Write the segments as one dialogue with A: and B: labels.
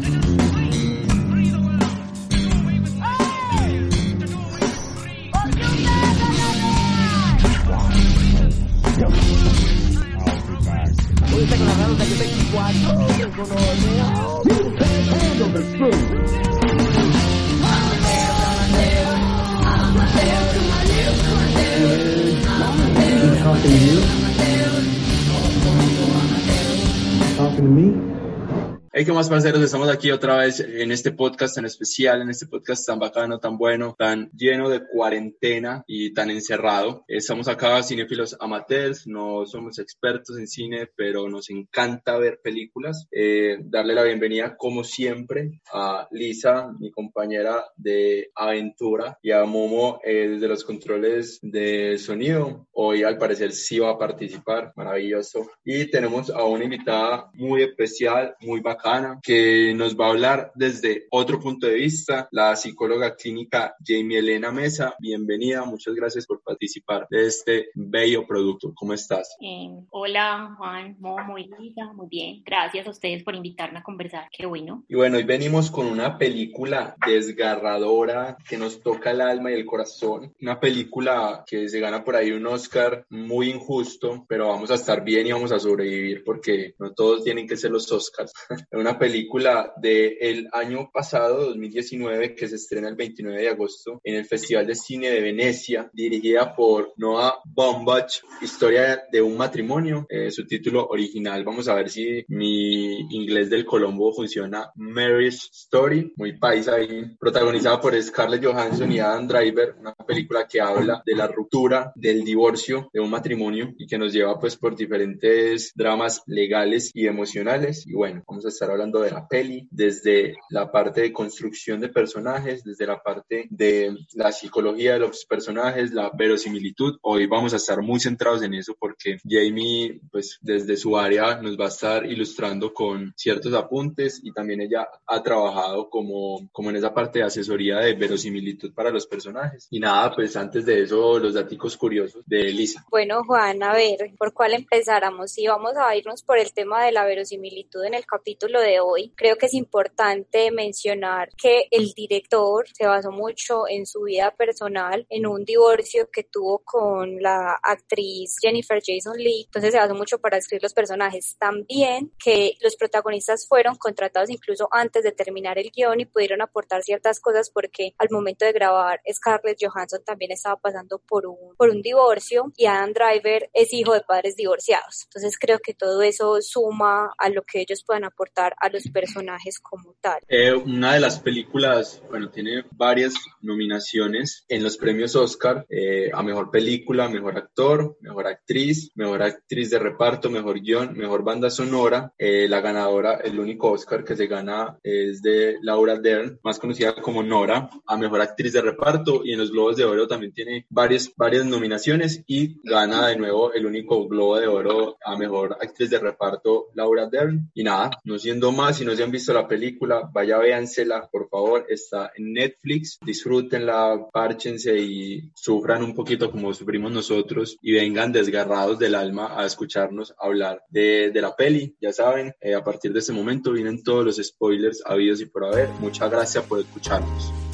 A: Hey, ¿qué más, parceros? Estamos aquí otra vez en este podcast tan especial, en este podcast tan bacano, tan bueno, tan lleno de cuarentena y tan encerrado. Estamos acá, cinéfilos amateurs, no somos expertos en cine, pero nos encanta ver películas. Eh, darle la bienvenida, como siempre, a Lisa, mi compañera de aventura, y a Momo, el de los controles de sonido. Hoy, al parecer, sí va a participar, maravilloso. Y tenemos a una invitada muy especial, muy bacana que nos va a hablar desde otro punto de vista, la psicóloga clínica Jamie Elena Mesa. Bienvenida, muchas gracias por participar de este bello producto. ¿Cómo estás?
B: Eh, hola, Juan, muy linda, muy bien. Gracias a ustedes por invitarme a conversar, qué bueno.
A: Y bueno, hoy venimos con una película desgarradora que nos toca el alma y el corazón. Una película que se gana por ahí un Oscar muy injusto, pero vamos a estar bien y vamos a sobrevivir porque no todos tienen que ser los Oscars. una película del año pasado, 2019, que se estrena el 29 de agosto en el Festival de Cine de Venecia, dirigida por Noah Baumbach, Historia de un matrimonio, eh, su título original. Vamos a ver si mi inglés del Colombo funciona. Marriage Story, muy paisa ahí, protagonizada por Scarlett Johansson y Adam Driver, una película que habla de la ruptura, del divorcio de un matrimonio y que nos lleva pues por diferentes dramas legales y emocionales. Y bueno, vamos a estar hablando de la peli, desde la parte de construcción de personajes, desde la parte de la psicología de los personajes, la verosimilitud. Hoy vamos a estar muy centrados en eso porque Jamie, pues desde su área nos va a estar ilustrando con ciertos apuntes y también ella ha trabajado como, como en esa parte de asesoría de verosimilitud para los personajes. Y nada, pues antes de eso, los datos curiosos de Elisa.
C: Bueno, Juan, a ver, ¿por cuál empezáramos? Si vamos a irnos por el tema de la verosimilitud en el capítulo de hoy, creo que es importante mencionar que el director se basó mucho en su vida personal, en un divorcio que tuvo con la actriz Jennifer Jason Lee, entonces se basó mucho para escribir los personajes. También que los protagonistas fueron contratados incluso antes de terminar el guion y pudieron aportar ciertas cosas porque al momento de grabar Scarlett Johansson también estaba pasando por un, por un divorcio y Adam Driver es hijo de padres divorciados. Entonces creo que todo eso suma a lo que ellos puedan aportar a los personajes como tal.
A: Eh, una de las películas, bueno, tiene varias nominaciones en los premios Oscar eh, a mejor película, mejor actor, mejor actriz, mejor actriz de reparto, mejor guion, mejor banda sonora. Eh, la ganadora, el único Oscar que se gana es de Laura Dern, más conocida como Nora, a mejor actriz de reparto y en los Globos de Oro también tiene varias, varias nominaciones y gana de nuevo el único Globo de Oro a mejor actriz de reparto Laura Dern. Y nada, no siendo más, si no se han visto la película, vaya véansela, por favor, está en Netflix, disfrútenla, párchense y sufran un poquito como sufrimos nosotros y vengan desgarrados del alma a escucharnos hablar de, la peli. Ya saben, eh, a partir de ese momento vienen todos los spoilers habidos y por haber. Muchas gracias por escucharnos.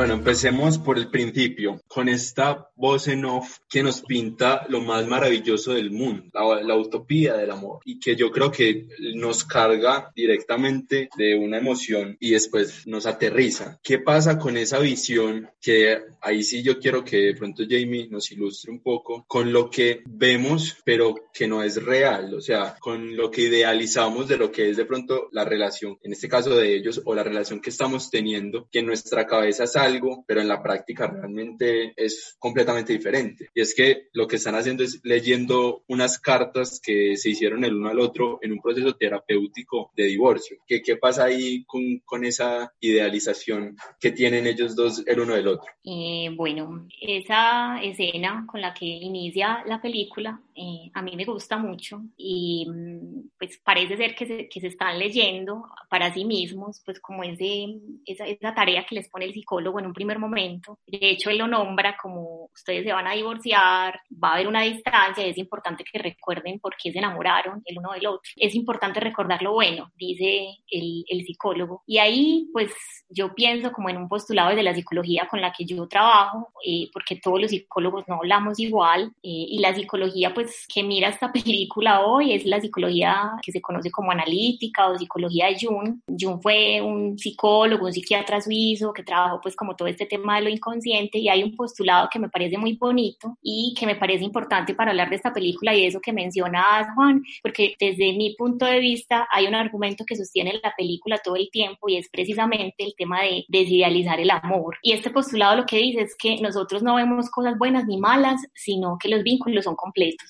A: Bueno, empecemos por el principio, con esta voz en off que nos pinta lo más maravilloso del mundo, la, utopía del amor, y que yo creo que nos carga directamente de una emoción y después nos aterriza. ¿Qué pasa con esa visión que ahí sí yo quiero que de pronto Jamie nos ilustre un poco con lo que vemos, pero que no es real, o sea, con lo que idealizamos de lo que es de pronto la relación, en este caso de ellos, o la relación que estamos teniendo, que en nuestra cabeza sale algo, pero en la práctica realmente es completamente diferente. Y es que lo que están haciendo es leyendo unas cartas que se hicieron el uno al otro en un proceso terapéutico de divorcio. ¿Qué, qué pasa ahí con, con esa idealización que tienen ellos dos el uno del otro?
B: Eh, bueno, esa escena con la que inicia la película eh, a mí me gusta mucho y mm, pues parece ser que se, que se están leyendo para sí mismos, pues como ese, esa, esa tarea que les pone el psicólogo en un primer momento. De hecho, él lo nombra como ustedes se van a divorciar, va a haber una distancia, es importante que recuerden por qué se enamoraron el uno del otro. Es importante recordar lo bueno, dice el, el psicólogo. Y ahí, pues yo pienso como en un postulado de la psicología con la que yo trabajo, eh, porque todos los psicólogos no hablamos igual, eh, y la psicología pues que mira esta película hoy es la psicología que se conoce como analítica o psicología de Jung. Jung fue un psicólogo, un psiquiatra suizo que trabajó pues como todo este tema de lo inconsciente y hay un postulado que me parece muy bonito y que me parece importante para hablar de esta película y de eso que mencionas Juan, porque desde mi punto de vista hay un argumento que sostiene la película todo el tiempo y es precisamente el tema de desidealizar el amor. Y este postulado lo que dice es que nosotros no vemos cosas buenas ni malas, sino que los vínculos son completos.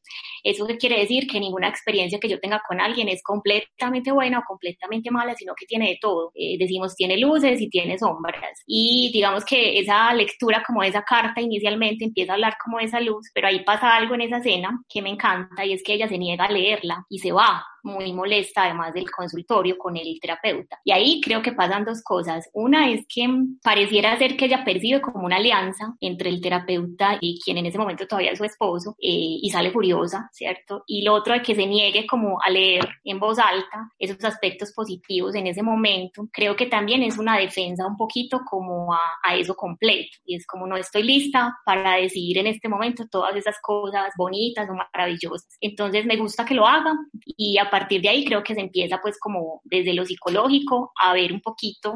B: ¿Eso quiere decir? Que ninguna experiencia que yo tenga con alguien es completamente buena o completamente mala, sino que tiene de todo. Eh, decimos, tiene luces y tiene sombras. Y digamos que esa lectura como esa carta inicialmente empieza a hablar como de esa luz, pero ahí pasa algo en esa escena que me encanta y es que ella se niega a leerla y se va muy molesta, además del consultorio con el terapeuta. Y ahí creo que pasan dos cosas. Una es que pareciera ser que ella percibe como una alianza entre el terapeuta y quien en ese momento todavía es su esposo eh, y sale furiosa ¿cierto? Y lo otro es que se niegue como a leer en voz alta esos aspectos positivos en ese momento, creo que también es una defensa un poquito como a, a eso completo. Y es como no estoy lista para decidir en este momento todas esas cosas bonitas o maravillosas. Entonces me gusta que lo haga y a partir de ahí creo que se empieza pues como desde lo psicológico a ver un poquito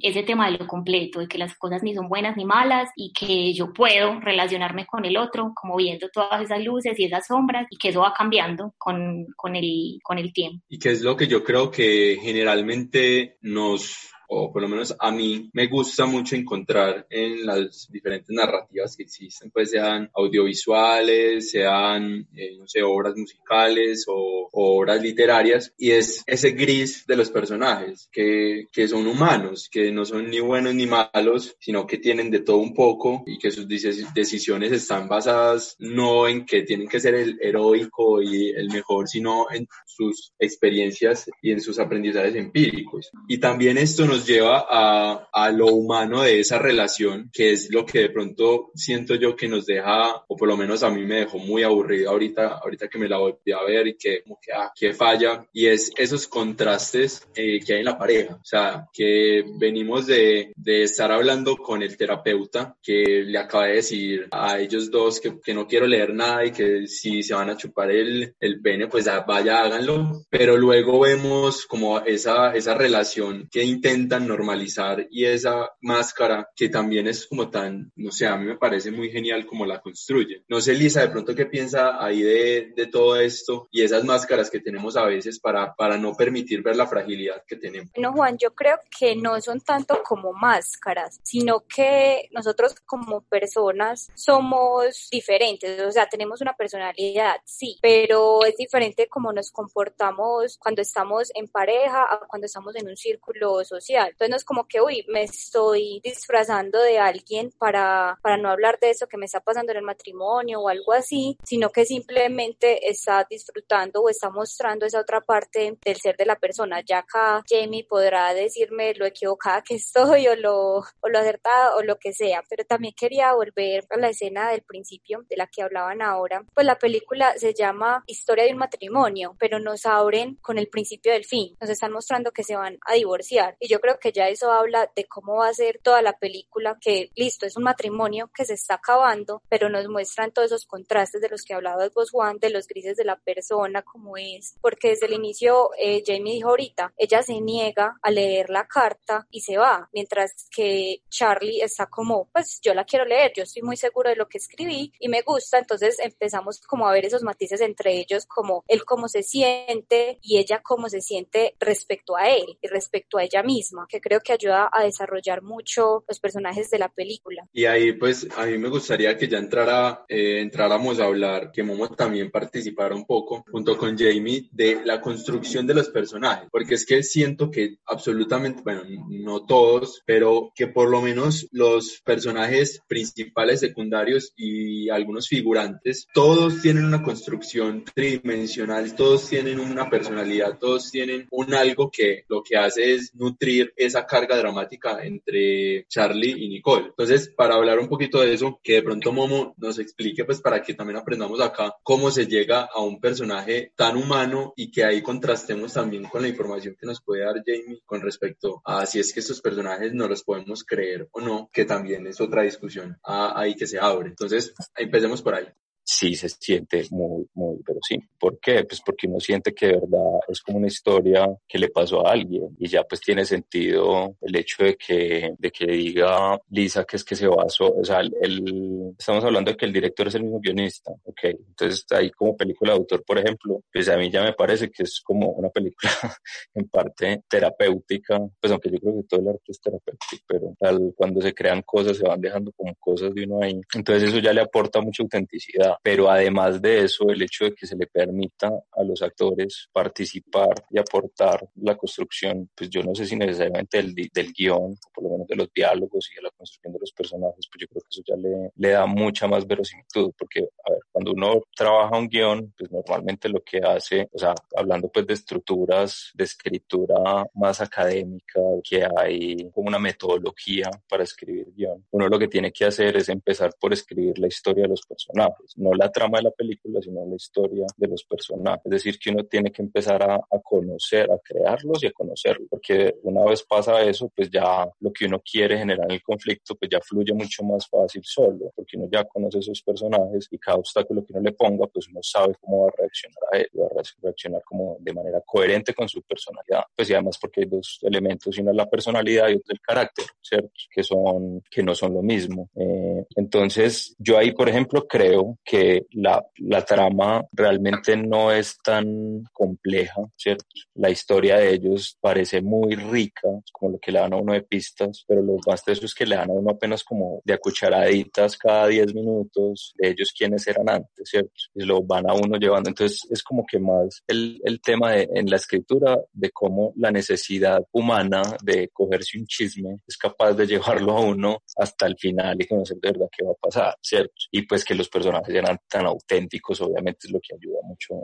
B: ese tema de lo completo, de que las cosas ni son buenas ni malas y que yo puedo relacionarme con el otro como viendo todas esas luces y esas sombras y que eso va cambiando con, con, el, con el tiempo.
A: Y que es lo que yo creo que generalmente nos o por lo menos a mí me gusta mucho encontrar en las diferentes narrativas que existen, pues sean audiovisuales, sean, eh, no sé, obras musicales o, obras literarias, y es ese gris de los personajes, que, que son humanos, que no son ni buenos ni malos, sino que tienen de todo un poco y que sus decisiones están basadas no en que tienen que ser el heroico y el mejor, sino en sus experiencias y en sus aprendizajes empíricos. Y también esto nos lleva a, a, lo humano de esa relación, que es lo que de pronto siento yo que nos deja, o por lo menos a mí me dejó muy aburrido ahorita, ahorita que me la voy a ver y que como que, ah, que falla, y es esos contrastes eh, que hay en la pareja. O sea, que venimos de, de estar hablando con el terapeuta que le acaba de decir a ellos dos que, que no quiero leer nada y que si se van a chupar el, el pene, pues vaya, háganlo. Pero luego vemos como esa, esa relación que intenta normalizar y esa máscara que también es como tan, no sé, a mí me parece muy genial como la construye. No sé, Lisa, de pronto qué piensa ahí de, de todo esto y esas máscaras que tenemos a veces para, para no permitir ver la fragilidad que tenemos.
C: No, Juan, yo creo que no son tanto como máscaras, sino que nosotros como personas somos diferentes, o sea, tenemos una personalidad, sí, pero es diferente como nos comportamos cuando estamos en pareja a cuando estamos en un círculo social entonces no es como que, uy, me estoy disfrazando de alguien para, para no hablar de eso que me está pasando en el matrimonio o algo así, sino que simplemente está disfrutando o está mostrando esa otra parte del ser de la persona. Ya acá Jamie podrá decirme lo equivocada que estoy o lo, o lo acertada o lo que sea, pero también quería volver a la escena del principio de la que hablaban ahora. Pues la película se llama Historia de un matrimonio, pero nos abren con el principio del fin. Nos están mostrando que se van a divorciar y yo creo creo que ya eso habla de cómo va a ser toda la película, que listo, es un matrimonio que se está acabando, pero nos muestran todos esos contrastes de los que hablabas vos, Juan, de los grises de la persona, como es, porque desde el inicio eh, Jamie dijo ahorita, ella se niega a leer la carta y se va, mientras que Charlie está como, pues yo la quiero leer, yo estoy muy seguro de lo que escribí y me gusta, entonces empezamos como a ver esos matices entre ellos, como él cómo se siente y ella cómo se siente respecto a él y respecto a ella misma que creo que ayuda a desarrollar mucho los personajes de la película.
A: Y ahí pues a mí me gustaría que ya entrara, eh, entráramos a hablar, que Momo también participara un poco junto con Jamie de la construcción de los personajes, porque es que siento que absolutamente, bueno, no todos, pero que por lo menos los personajes principales, secundarios y algunos figurantes, todos tienen una construcción tridimensional, todos tienen una personalidad, todos tienen un algo que lo que hace es nutrir esa carga dramática entre Charlie y Nicole. Entonces, para hablar un poquito de eso, que de pronto Momo nos explique, pues para que también aprendamos acá cómo se llega a un personaje tan humano y que ahí contrastemos también con la información que nos puede dar Jamie con respecto a si es que estos personajes no los podemos creer o no, que también es otra discusión ahí que se abre. Entonces, empecemos por ahí
D: sí se siente muy, muy, pero sí. ¿Por qué? Pues porque uno siente que de verdad es como una historia que le pasó a alguien y ya pues tiene sentido el hecho de que, de que diga Lisa que es que se basó, o sea, el, estamos hablando de que el director es el mismo guionista, ok. Entonces ahí como película de autor, por ejemplo, pues a mí ya me parece que es como una película en parte terapéutica, pues aunque yo creo que todo el arte es terapéutico, pero cuando se crean cosas se van dejando como cosas de uno ahí. Entonces eso ya le aporta mucha autenticidad pero además de eso, el hecho de que se le permita a los actores participar y aportar la construcción, pues yo no sé si necesariamente del, del guion, o por lo menos de los diálogos y de la construcción de los personajes, pues yo creo que eso ya le, le da mucha más verosimilitud, porque, a ver, cuando uno trabaja un guion, pues normalmente lo que hace, o sea, hablando pues de estructuras de escritura más académica, que hay como una metodología para escribir guion, uno lo que tiene que hacer es empezar por escribir la historia de los personajes, no la trama de la película, sino la historia de los personajes. Es decir, que uno tiene que empezar a, a conocer, a crearlos y a conocerlos, porque una vez pasa eso, pues ya lo que uno quiere generar en el conflicto, pues ya fluye mucho más fácil solo, porque uno ya conoce esos personajes y cada obstáculo que uno le ponga, pues uno sabe cómo va a reaccionar a él, va a reaccionar como de manera coherente con su personalidad. Pues y además porque hay dos elementos, uno es la personalidad y otro el carácter, ¿cierto? Que son, que no son lo mismo. Eh, entonces, yo ahí, por ejemplo, creo que la, la trama realmente no es tan compleja, ¿cierto? La historia de ellos parece muy rica, como lo que le dan a uno de pistas, pero lo más de eso es que le dan a uno apenas como de a cucharaditas cada 10 minutos de ellos quienes eran antes, ¿cierto? Y lo van a uno llevando. Entonces es como que más el, el tema de, en la escritura de cómo la necesidad humana de cogerse un chisme es capaz de llevarlo a uno hasta el final y conocer de verdad qué va a pasar, ¿cierto? Y pues que los personajes eran tan auténticos, obviamente es lo que ayuda mucho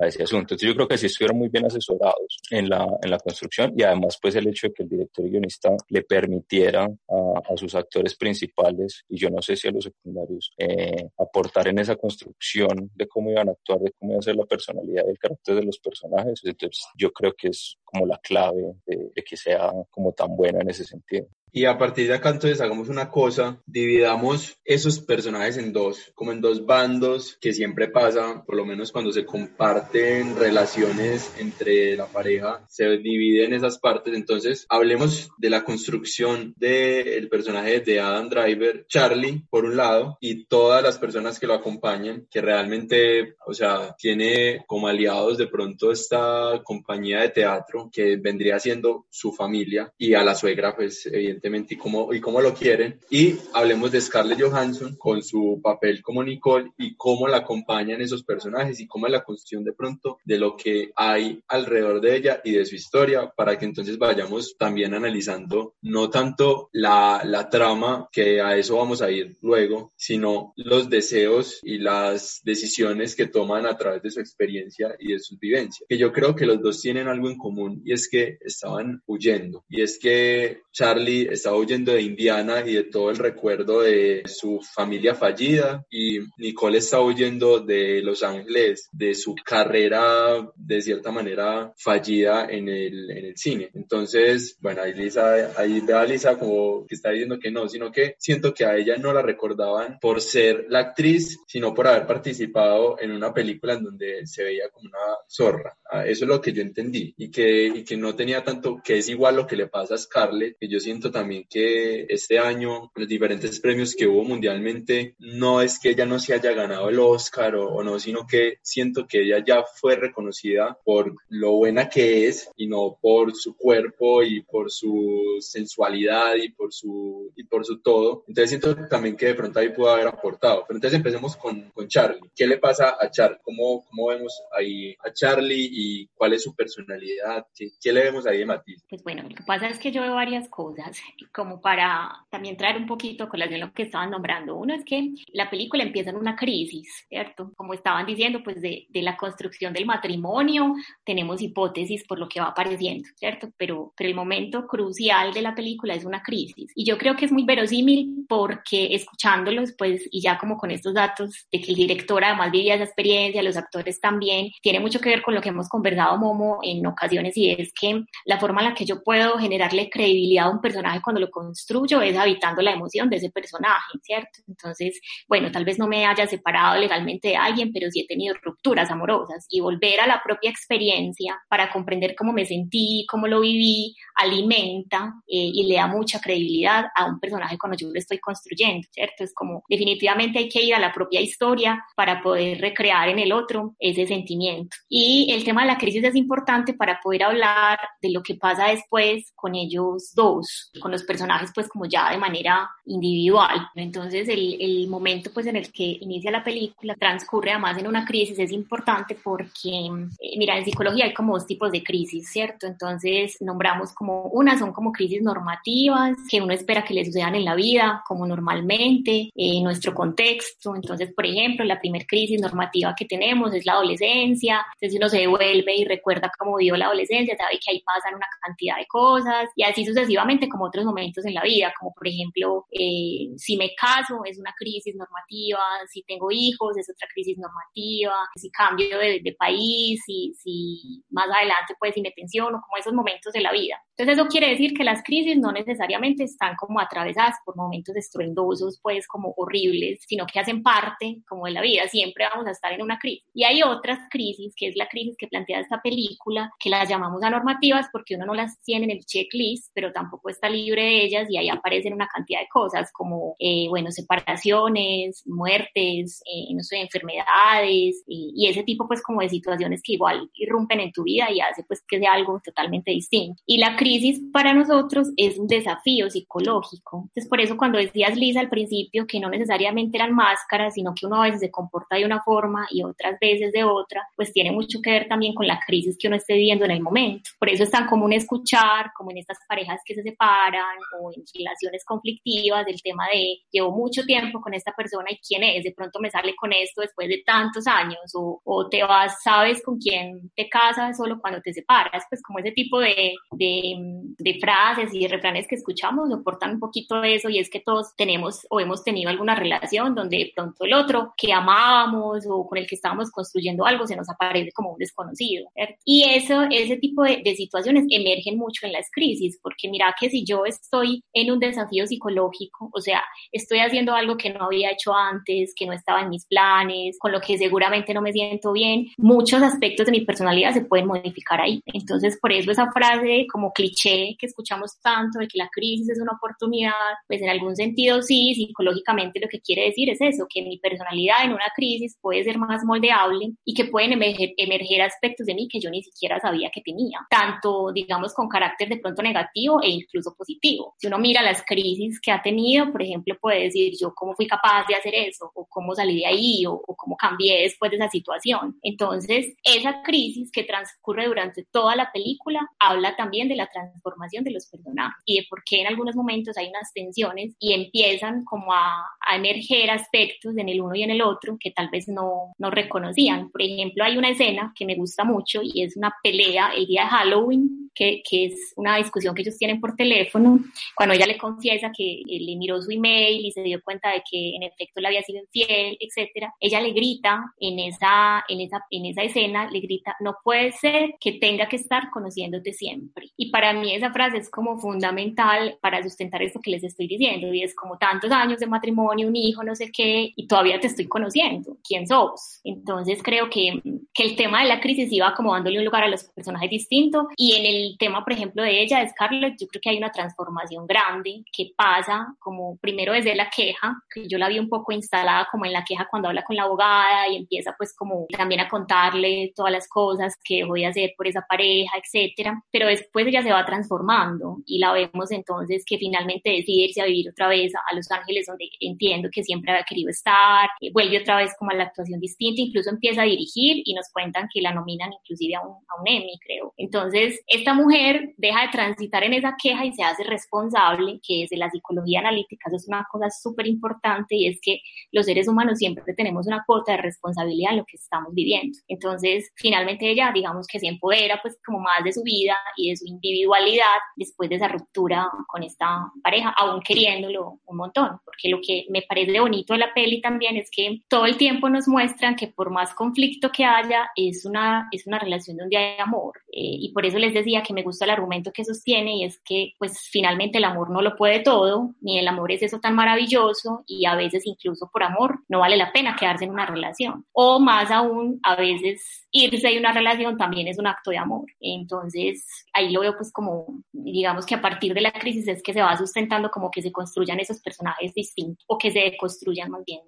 D: a, ese asunto. Entonces yo creo que sí estuvieron muy bien asesorados en la, en la construcción y además pues el hecho de que el director y guionista le permitiera a, a sus actores principales y yo no sé si a los secundarios eh, aportar en esa construcción de cómo iban a actuar, de cómo iba a ser la personalidad y el carácter de los personajes. Entonces yo creo que es como la clave de, de que sea como tan buena en ese sentido.
A: Y a partir de acá entonces hagamos una cosa, dividamos esos personajes en dos, como en dos bandos que siempre pasa, por lo menos cuando se comparten relaciones entre la pareja, se dividen esas partes. Entonces hablemos de la construcción del personaje de Adam Driver, Charlie, por un lado, y todas las personas que lo acompañan, que realmente, o sea, tiene como aliados de pronto esta compañía de teatro que vendría siendo su familia y a la suegra, pues evidentemente y cómo, y cómo lo quieren. Y hablemos de Scarlett Johansson con su papel como Nicole y cómo la acompañan esos personajes y cómo es la construcción de pronto de lo que hay alrededor de ella y de su historia para que entonces vayamos también analizando no tanto la, la trama, que a eso vamos a ir luego, sino los deseos y las decisiones que toman a través de su experiencia y de su vivencia. Que yo creo que los dos tienen algo en común y es que estaban huyendo. Y es que Charlie estaba huyendo de Indiana y de todo el recuerdo de su familia fallida y Nicole está huyendo de Los Ángeles, de su carrera de cierta manera fallida en el, en el cine. Entonces, bueno, ahí Lisa, ahí ve a Lisa como que está diciendo que no, sino que siento que a ella no la recordaban por ser la actriz, sino por haber participado en una película en donde se veía como una zorra. eso es lo que yo entendí y que, y que no tenía tanto, que es igual lo que le pasa a Scarlett, que yo siento también que este año los diferentes premios que hubo mundialmente, no es que ella no se haya ganado el Oscar o, o no, sino que siento que ella ya fue reconocida por lo buena que es y no por su cuerpo y por su sensualidad y por su, y por su todo. Entonces siento también que de pronto ahí pudo haber aportado. Pero entonces empecemos con, con Charlie. ¿Qué le pasa a Charlie? ¿Cómo, ¿Cómo vemos ahí a Charlie y cuál es su personalidad? ¿Qué, qué le vemos ahí de Matiz?
B: Pues bueno, lo que pasa es que yo veo varias cosas, como para también traer un poquito con lo que estaban nombrando. Uno es que la película empieza en una crisis, ¿cierto? Como estaban diciendo, pues de, de la construcción del matrimonio, tenemos hipótesis por lo que va apareciendo, ¿cierto? Pero, pero el momento crucial de la película es una crisis. Y yo creo que es muy verosímil porque escuchándolos, pues, y ya como con estos datos de que el director además vivía esa experiencia, los actores también, tiene mucho que ver con lo que hemos conversado, Momo, en ocasiones, y es que la forma en la que yo puedo generarle credibilidad a un personaje cuando lo construyo es habitando la emoción de ese personaje, ¿cierto? Entonces, bueno, tal vez no me haya separado legalmente de alguien, pero sí he tenido rupturas amorosas y volver a la propia experiencia para comprender cómo me sentí, cómo lo viví, alimenta eh, y le da mucha credibilidad a un personaje cuando yo lo estoy construyendo, ¿cierto? Es como definitivamente hay que ir a la propia historia para poder recrear en el otro ese sentimiento. Y el tema de la crisis es importante para poder hablar de lo que pasa después con ellos dos, con los personajes pues como ya de manera individual. Entonces el, el momento pues en el que inicia la película transcurre además en una crisis es importante porque, eh, mira, en psicología hay como dos tipos de crisis, ¿cierto? Entonces nombramos como una son como crisis normativas que uno espera que le sucedan en la vida como normalmente, en nuestro contexto. Entonces, por ejemplo, la primera crisis normativa que tenemos es la adolescencia. Entonces uno se devuelve y recuerda cómo vivió la adolescencia, sabe que ahí pasan una cantidad de cosas y así sucesivamente como otros momentos en la vida, como por ejemplo, eh, si me caso es una crisis normativa, si tengo hijos es otra crisis normativa, si cambio de, de país, si, si más adelante pues si me pensiono, como esos momentos de la vida. Entonces eso quiere decir que las crisis no necesariamente están como atravesadas por momentos estruendosos, pues como horribles, sino que hacen parte como de la vida. Siempre vamos a estar en una crisis. Y hay otras crisis, que es la crisis que plantea esta película, que las llamamos anormativas porque uno no las tiene en el checklist, pero tampoco está libre de ellas y ahí aparecen una cantidad de cosas como, eh, bueno, separaciones, muertes, eh, no sé, enfermedades y, y ese tipo pues como de situaciones que igual irrumpen en tu vida y hace pues que sea algo totalmente distinto. Y la crisis para nosotros es un desafío psicológico. Entonces, por eso cuando decías, Lisa, al principio, que no necesariamente eran máscaras, sino que uno a veces se comporta de una forma y otras veces de otra, pues tiene mucho que ver también con la crisis que uno esté viviendo en el momento. Por eso es tan común escuchar, como en estas parejas que se separan o en relaciones conflictivas, del tema de llevo mucho tiempo con esta persona y quién es, de pronto me sale con esto después de tantos años, o, o te vas, sabes con quién te casas solo cuando te separas, pues como ese tipo de, de, de frases y de refranes que escuchamos soportan un poquito eso y es que todos tenemos o hemos tenido alguna relación donde de pronto el otro que amábamos o con el que estábamos construyendo algo se nos aparece como un desconocido. Y eso, ese tipo de, de situaciones emergen mucho en las crisis, porque mira que si yo estoy en un desafío psicológico, o sea, estoy haciendo algo que no había hecho antes, que no estaba en mis planes, con lo que seguramente no me siento bien, muchos aspectos de mi personalidad se pueden modificar ahí. Entonces, por eso esa frase como cliché que escuchamos tanto de que la crisis es una oportunidad, pues en algún sentido sí, psicológicamente lo que quiere decir es eso, que mi personalidad en una crisis puede ser más moldeable y que pueden emerger, emerger aspectos de mí que yo ni siquiera sabía que tenía, tanto digamos con carácter de pronto negativo e incluso positivo. Si uno mira las crisis que ha tenido, por ejemplo, puede decir yo cómo fui capaz de hacer eso o cómo salí de ahí o, o cómo cambié después de esa situación. Entonces, esa crisis que transcurre durante toda la película habla también de la transformación de los personajes y de por qué en algunos momentos hay unas tensiones y empiezan como a, a emerger aspectos en el uno y en el otro que tal vez no, no reconocían. Por ejemplo, hay una escena que me gusta mucho y es una pelea el día de Halloween que, que es una discusión que ellos tienen por teléfono, cuando ella le confiesa que le miró su email y se dio cuenta de que en efecto le había sido infiel, etcétera, ella le grita en esa, en esa, en esa escena, le grita, no puede ser que tenga que estar conociéndote siempre. Y para mí esa frase es como fundamental para sustentar esto que les estoy diciendo, y es como tantos años de matrimonio, un hijo, no sé qué, y todavía te estoy conociendo, ¿quién sos? Entonces creo que, que el tema de la crisis iba como dándole un lugar a los personajes distintos, y en el tema, por ejemplo, de ella, de Scarlett, yo creo que hay una transformación grande que pasa como primero desde la queja, que yo la vi un poco instalada como en la queja cuando habla con la abogada y empieza pues como también a contarle todas las cosas que voy a hacer por esa pareja, etcétera, pero después ella se va transformando y la vemos entonces que finalmente decide irse a vivir otra vez a Los Ángeles donde entiendo que siempre había querido estar, eh, vuelve otra vez como a la actuación distinta, incluso empieza a dirigir y nos cuentan que la nominan inclusive a un, a un Emmy, creo. Entonces, esta mujer deja de transitar en esa queja y se hace responsable, que desde la psicología analítica eso es una cosa súper importante y es que los seres humanos siempre tenemos una cuota de responsabilidad en lo que estamos viviendo. Entonces, finalmente ella, digamos que se empodera pues como más de su vida y de su individualidad después de esa ruptura con esta pareja, aún queriéndolo un montón, porque lo que me parece bonito de la peli también es que todo el tiempo nos muestran que por más conflicto que haya, es una, es una relación donde hay amor. Eh, y por eso les decía que me gusta el argumento que sostiene y es que pues finalmente el amor no lo puede todo, ni el amor es eso tan maravilloso y a veces incluso por amor no vale la pena quedarse en una relación. O más aún, a veces irse de una relación también es un acto de amor. Entonces, ahí lo veo pues como, digamos que a partir de la crisis es que se va sustentando como que se construyan esos personajes distintos o que se deconstruyan más bien.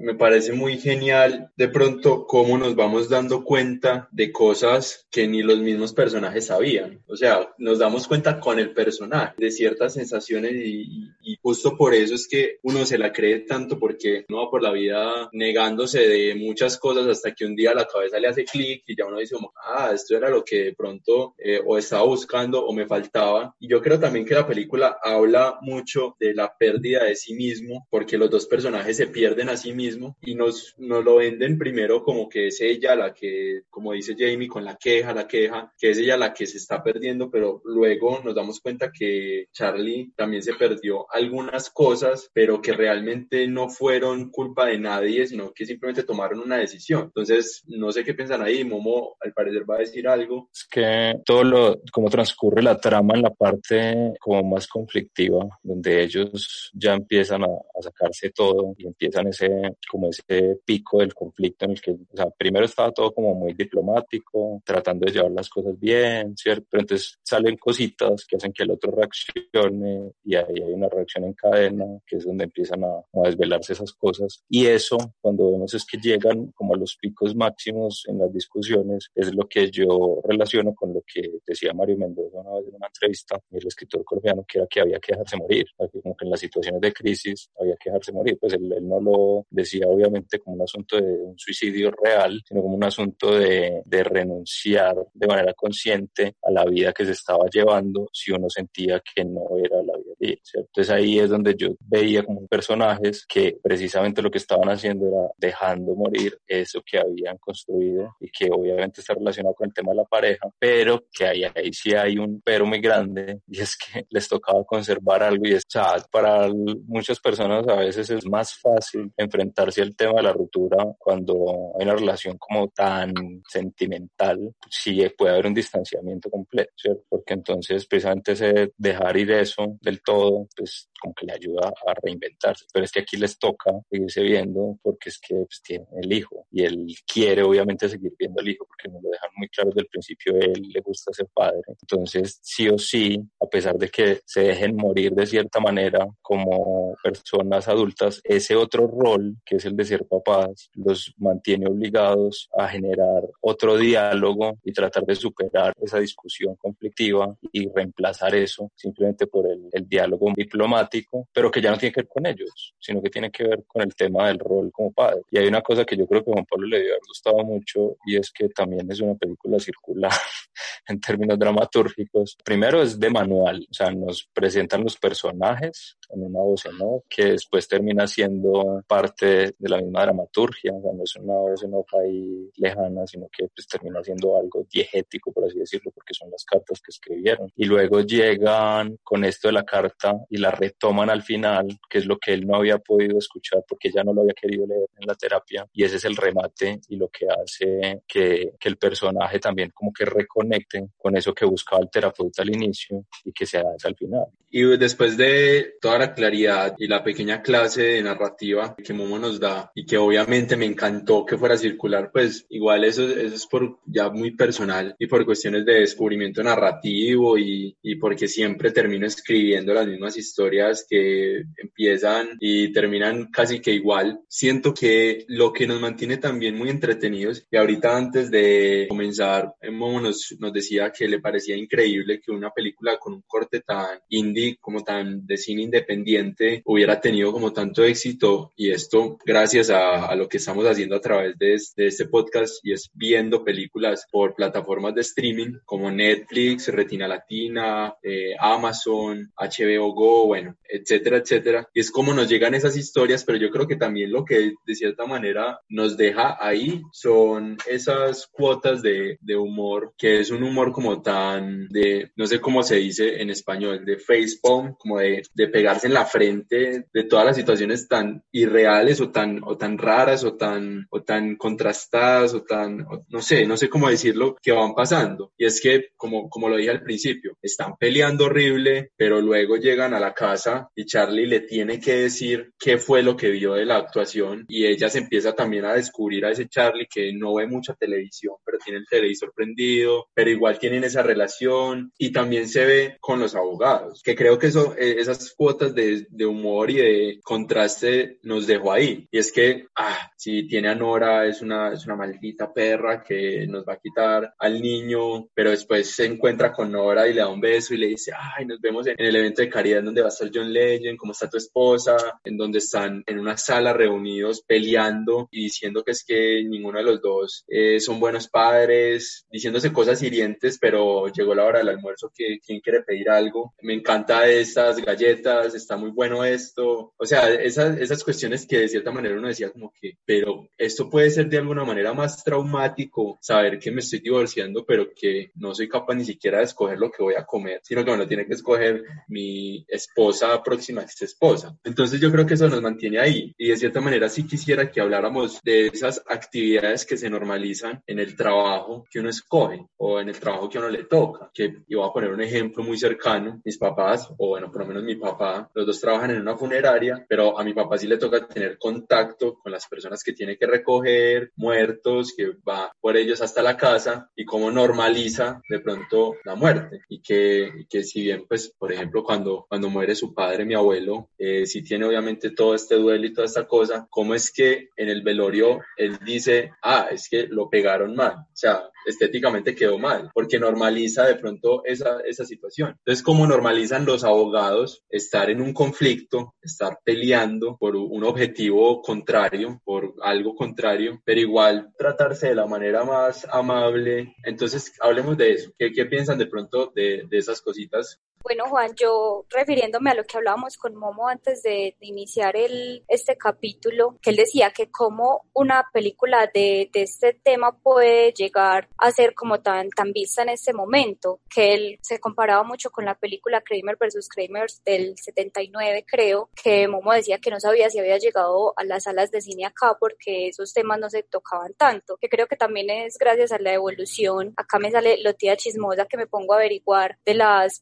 A: Me parece muy genial de pronto cómo nos vamos dando cuenta de cosas que ni los mismos personajes sabían. O sea, nos damos cuenta con el personaje de ciertas sensaciones y, y justo por eso es que uno se la cree tanto porque no va por la vida negándose de muchas cosas hasta que un día la cabeza le hace clic y ya uno dice como, ah, esto era lo que de pronto eh, o estaba buscando o me faltaba. Y yo creo también que la película habla mucho de la pérdida de sí mismo porque los dos personajes se pierden a sí mismos y nos, nos lo venden primero como que es ella la que, como dice Jamie, con la queja, la queja, que es ella la que se está perdiendo, pero luego nos damos cuenta que Charlie también se perdió algunas cosas, pero que realmente no fueron culpa de nadie, sino que simplemente tomaron una decisión. Entonces, no sé qué piensan ahí, Momo al parecer va a decir algo.
D: Es que todo lo, como transcurre la trama en la parte como más conflictiva, donde ellos ya empiezan a, a sacarse todo y empiezan ese, como ese pico del conflicto en el que, o sea, primero estaba todo como muy diplomático, tratando de llevar las cosas bien, ¿cierto? Pero entonces salen cositas que hacen que el otro reaccione y ahí hay una reacción en cadena, que es donde empiezan a, a desvelarse esas cosas. Y eso, cuando vemos es que llegan como a los picos máximos en las discusiones, es lo que yo relaciono con lo que decía Mario Mendoza una vez en una entrevista, el escritor colombiano, que era que había que dejarse morir, como que en las situaciones de crisis había que dejarse morir. Pues él, él no lo decía obviamente como un asunto de un suicidio real, sino como un asunto de, de renunciar de manera consciente a la vida que se estaba llevando si uno sentía que no era la vida. ¿Cierto? Entonces ahí es donde yo veía como personajes que precisamente lo que estaban haciendo era dejando morir eso que habían construido y que obviamente está relacionado con el tema de la pareja, pero que ahí, ahí sí hay un pero muy grande y es que les tocaba conservar algo y es, o sea, para muchas personas a veces es más fácil enfrentarse al tema de la ruptura cuando hay una relación como tan sentimental, sí puede haber un distanciamiento completo, ¿cierto? Porque entonces precisamente ese dejar ir eso del todo, pues como que le ayuda a reinventarse. Pero es que aquí les toca seguirse viendo porque es que pues, tiene el hijo y él quiere obviamente seguir viendo al hijo porque nos lo dejan muy claro desde el principio, él le gusta ser padre. Entonces, sí o sí, a pesar de que se dejen morir de cierta manera como personas adultas, ese otro rol, que es el de ser papás, los mantiene obligados a generar otro diálogo y tratar de superar esa discusión conflictiva y reemplazar eso simplemente por el, el diálogo diplomático, pero que ya no tiene que ver con ellos, sino que tiene que ver con el tema del rol como padre. Y hay una cosa que yo creo que Juan Pablo le debe haber gustado mucho y es que también es una película circular en términos dramatúrgicos. Primero es de manual, o sea, nos presentan los personajes en una voz en off, que después termina siendo parte de la misma dramaturgia, o sea, no es una voz en off ahí lejana, sino que pues termina siendo algo diegético, por así decirlo, porque son las cartas que escribieron. Y luego llegan con esto de la carta y la retoman al final, que es lo que él no había podido escuchar porque ya no lo había querido leer en la terapia. Y ese es el remate y lo que hace que, que el personaje también como que reconecte con eso que buscaba el terapeuta al inicio y que se hace al final.
A: Y después de toda la claridad y la pequeña clase de narrativa que Momo nos da y que obviamente me encantó que fuera circular, pues igual eso, eso es por ya muy personal y por cuestiones de descubrimiento narrativo y, y porque siempre termino escribiendo las mismas historias que empiezan y terminan casi que igual. Siento que lo que nos mantiene también muy entretenidos y ahorita antes de comenzar, Momo nos, nos decía que le parecía increíble que una película con un corte tan indie como tan de cine independiente hubiera tenido como tanto éxito y esto gracias a, lo que estamos haciendo a través de, este podcast y es viendo películas por plataformas de streaming como Netflix, Retina Latina, eh, Amazon, HBO Go, bueno, etcétera, etcétera. Y es como nos llegan esas historias, pero yo creo que también lo que de cierta manera nos deja ahí son esas cuotas de, humor, que es un humor como tan de, no sé cómo se dice en español, de face como de, pegarse en la frente de todas las situaciones tan irreales o tan, o tan raras o tan, o tan contrastadas o tan, no sé, no sé cómo decirlo, que van pasando. Y es que, como, como lo dije al principio, están peleando horrible, pero luego llegan a la casa y Charlie le tiene que decir qué fue lo que vio de la actuación y ella se empieza también a descubrir a ese Charlie que no ve mucha televisión, pero tiene el televisor prendido, pero igual tienen esa relación y también se ve con los abogados, que creo que eso, eh, esas cuotas de, de, humor y de contraste nos dejó ahí. Y es que, ah, si tiene a Nora, es una, es una maldita perra que nos va a quitar al niño, pero después se encuentra con Nora y le da un beso y le dice, ay, nos vemos en, el evento de caridad en donde va a estar John Legend, cómo está tu esposa, en donde están en una sala reunidos peleando y diciendo que es que ninguno de los dos eh, son buenos padres, diciéndose cosas hirientes, pero llegó la hora del almuerzo que quien quiere pedir algo. Me encanta estas galletas, está muy bueno esto. O sea, esas, esas cuestiones que de cierta manera uno decía como que, pero esto puede ser de alguna manera más traumático, saber que me estoy divorciando, pero que no soy capaz ni siquiera de escoger lo que voy a comer, sino que me lo tiene que escoger mi esposa, próxima ex esposa. Entonces yo creo que eso nos mantiene ahí. Y de cierta manera sí quisiera que habláramos de esas actividades que se normalizan en el trabajo que uno escoge o en el trabajo que a uno le toca. Que yo voy a poner un ejemplo muy cercano. Mis papás o bueno, por lo menos mi papá, los dos trabajan en una funeraria, pero a mi papá sí le toca tener contacto con las personas que tiene que recoger, muertos, que va por ellos hasta la casa y cómo normaliza de pronto la muerte. Y que, que si bien, pues, por ejemplo, cuando, cuando muere su padre, mi abuelo, eh, sí tiene obviamente todo este duelo y toda esta cosa, ¿cómo es que en el velorio él dice, ah, es que lo pegaron mal? O sea, estéticamente quedó mal, porque normaliza de pronto esa, esa situación. Entonces, ¿cómo normalizan los abogados estar en un conflicto, estar peleando por un objetivo contrario, por algo contrario, pero igual tratarse de la manera más amable? Entonces, hablemos de eso. ¿Qué, qué piensan de pronto de, de esas cositas
C: bueno, Juan, yo refiriéndome a lo que hablábamos con Momo antes de, iniciar el, este capítulo, que él decía que como una película de, de, este tema puede llegar a ser como tan, tan vista en este momento, que él se comparaba mucho con la película Kramer vs. Kramer del 79, creo, que Momo decía que no sabía si había llegado a las salas de cine acá porque esos temas no se tocaban tanto, que creo que también es gracias a la evolución. Acá me sale lo tía chismosa que me pongo a averiguar de las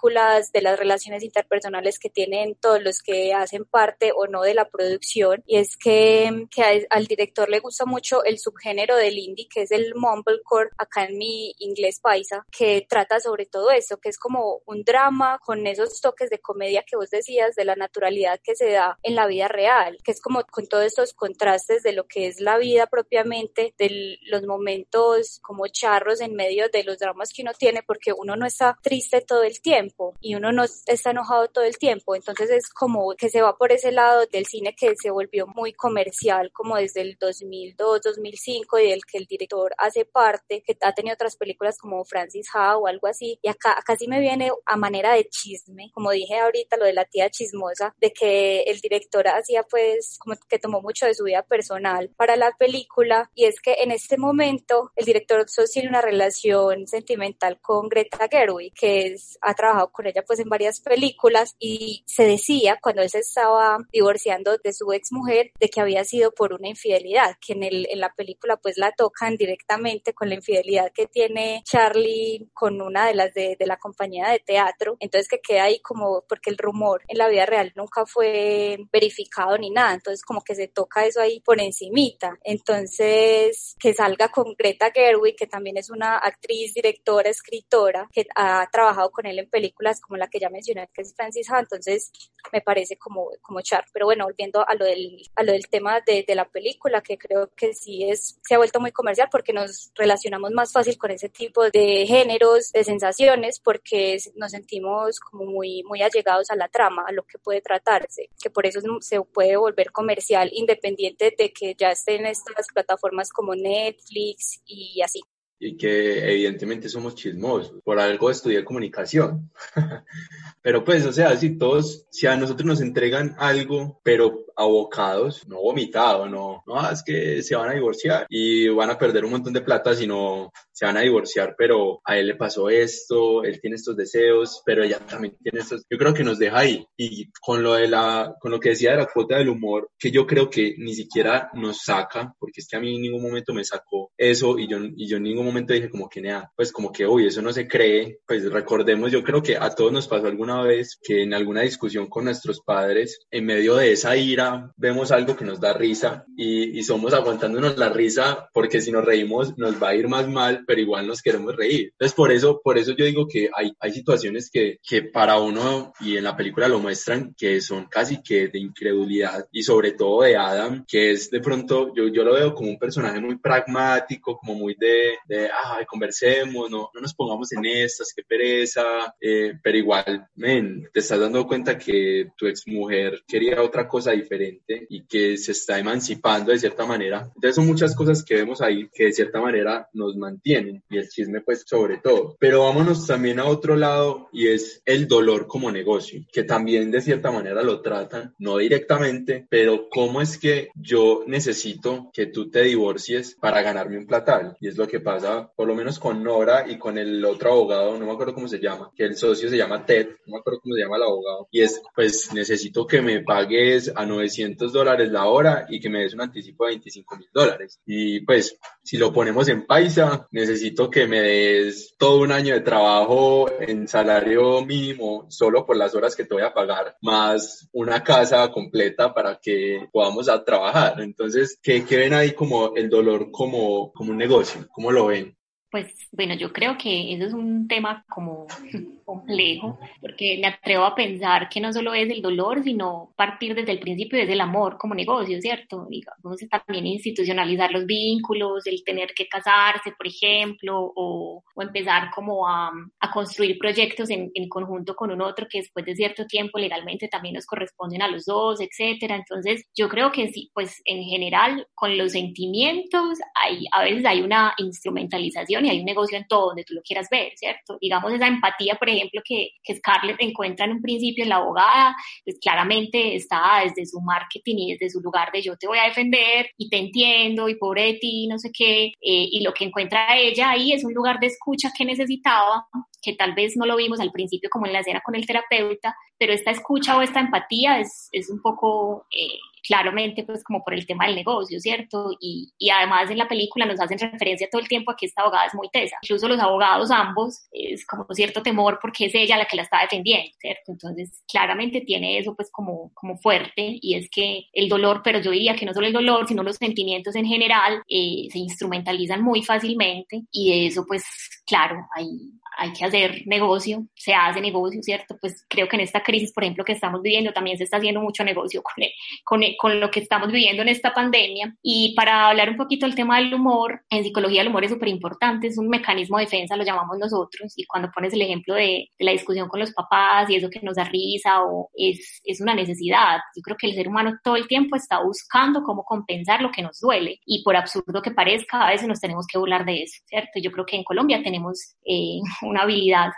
C: películas de las relaciones interpersonales que tienen todos los que hacen parte o no de la producción. Y es que, que al director le gusta mucho el subgénero del indie, que es el mumblecore, acá en mi inglés paisa, que trata sobre todo eso, que es como un drama con esos toques de comedia que vos decías, de la naturalidad que se da en la vida real, que es como con todos estos contrastes de lo que es la vida propiamente, de los momentos como charros en medio de los dramas que uno tiene, porque uno no está triste todo el tiempo tiempo y uno no está enojado todo el tiempo. Entonces es como que se va por ese lado del cine que se volvió muy comercial como desde el 2002, 2005 y del que el director hace parte, que ha tenido otras películas como Francis Ha o algo así. Y acá, acá sí me viene a manera de chisme, como dije ahorita, lo de la tía chismosa, de que el director hacía pues como que tomó mucho de su vida personal para la película y es que en este momento el director sostiene una relación sentimental con Greta Gerwig, que es, ha trabajado con ella pues en varias películas y se decía cuando él se estaba divorciando de su ex mujer de que había sido por una infidelidad, que en, el, en la película pues la tocan directamente con la infidelidad que tiene Charlie con una de las de, de la compañía de teatro, entonces que queda ahí como porque el rumor en la vida real nunca fue verificado ni nada, entonces como que se toca eso ahí por encimita, entonces que salga con Greta Gerwig, que también es una actriz, directora, escritora, que ha trabajado con él en películas como la que ya mencioné, que es Francis Ha, entonces me parece como, como char, pero bueno, volviendo a lo del, a lo del tema de, de la película, que creo que sí es, se ha vuelto muy comercial porque nos relacionamos más fácil con ese tipo de géneros, de sensaciones, porque nos sentimos como muy, muy allegados a la trama, a lo que puede tratarse, que por eso se puede volver comercial independiente de que ya estén estas plataformas como Netflix y así
A: y que evidentemente somos chismosos. Por algo estudié comunicación. pero pues, o sea, si todos, si a nosotros nos entregan algo, pero abocados, no vomitado, no, no, es que se van a divorciar y van a perder un montón de plata, sino se van a divorciar, pero a él le pasó esto, él tiene estos deseos, pero ella también tiene estos, yo creo que nos deja ahí. Y con lo de la, con lo que decía de la cuota del humor, que yo creo que ni siquiera nos saca, porque es que a mí en ningún momento me sacó eso y yo, y yo en ningún momento dije como que nada, pues como que, uy, eso no se cree, pues recordemos, yo creo que a todos nos pasó alguna vez que en alguna discusión con nuestros padres, en medio de esa ira, vemos algo que nos da risa y, y somos aguantándonos la risa porque si nos reímos nos va a ir más mal, pero igual nos queremos reír. Entonces, por eso, por eso yo digo que hay, hay situaciones que, que para uno, y en la película lo muestran, que son casi que de incredulidad, y sobre todo de Adam, que es de pronto, yo, yo lo veo como un personaje muy pragmático, como muy de, de ay, conversemos, no, no nos pongamos en estas, qué pereza, eh, pero igual, men, te estás dando cuenta que tu exmujer quería otra cosa diferente y que se está emancipando de cierta manera. Entonces son muchas cosas que vemos ahí que de cierta manera nos mantienen y el chisme pues sobre todo. Pero vámonos también a otro lado y es el dolor como negocio, que también de cierta manera lo tratan, no directamente, pero cómo es que yo necesito que tú te divorcies para ganarme un platal. Y es lo que pasa por lo menos con Nora y con el otro abogado, no me acuerdo cómo se llama, que el socio se llama Ted, no me acuerdo cómo se llama el abogado. Y es pues necesito que me pagues a 900 dólares la hora y que me des un anticipo de 25 mil dólares. Y pues si lo ponemos en paisa, necesito que me des todo un año de trabajo en salario mínimo solo por las horas que te voy a pagar, más una casa completa para que podamos a trabajar. Entonces, ¿qué, qué ven ahí como el dolor como, como un negocio? ¿Cómo lo ven?
B: Pues bueno, yo creo que eso es un tema como complejo, porque me atrevo a pensar que no solo es el dolor, sino partir desde el principio desde el amor como negocio, ¿cierto? Digamos, también institucionalizar los vínculos, el tener que casarse, por ejemplo, o, empezar como a, a, construir proyectos en, en, conjunto con un otro que después de cierto tiempo legalmente también nos corresponden a los dos, etcétera. Entonces, yo creo que sí, pues en general, con los sentimientos, hay, a veces hay una instrumentalización y hay un negocio en todo donde tú lo quieras ver, ¿cierto? Digamos esa empatía, por ejemplo, que, que Scarlett encuentra en un principio en la abogada, pues claramente está desde su marketing y desde su lugar de yo te voy a defender y te entiendo y pobre de ti, no sé qué, eh, y lo que encuentra ella ahí es un lugar de escucha que necesitaba, que tal vez no lo vimos al principio como en la escena con el terapeuta, pero esta escucha o esta empatía es, es un poco... Eh, claramente pues como por el tema del negocio, ¿cierto? Y, y, además en la película nos hacen referencia todo el tiempo a que esta abogada es muy tesa. Incluso los abogados ambos es como cierto temor porque es ella la que la está defendiendo, ¿cierto? Entonces claramente tiene eso pues como, como fuerte y es que el dolor, pero yo diría que no solo el dolor, sino los sentimientos en general eh, se instrumentalizan muy fácilmente y de eso pues claro, hay, hay que hacer negocio, se hace negocio, ¿cierto? Pues creo que en esta crisis, por ejemplo, que estamos viviendo, también se está haciendo mucho negocio con, con, con lo que estamos viviendo en esta pandemia. Y para hablar un poquito del tema del humor, en psicología el humor es súper importante, es un mecanismo de defensa, lo llamamos nosotros, y cuando pones el ejemplo de, de, la discusión con los papás y eso que nos da risa o es, es una necesidad, yo creo que el ser humano todo el tiempo está buscando cómo compensar lo que nos duele y por absurdo que parezca, a veces nos tenemos que burlar de eso, ¿cierto? Yo creo que en Colombia tenemos eh, una habilidad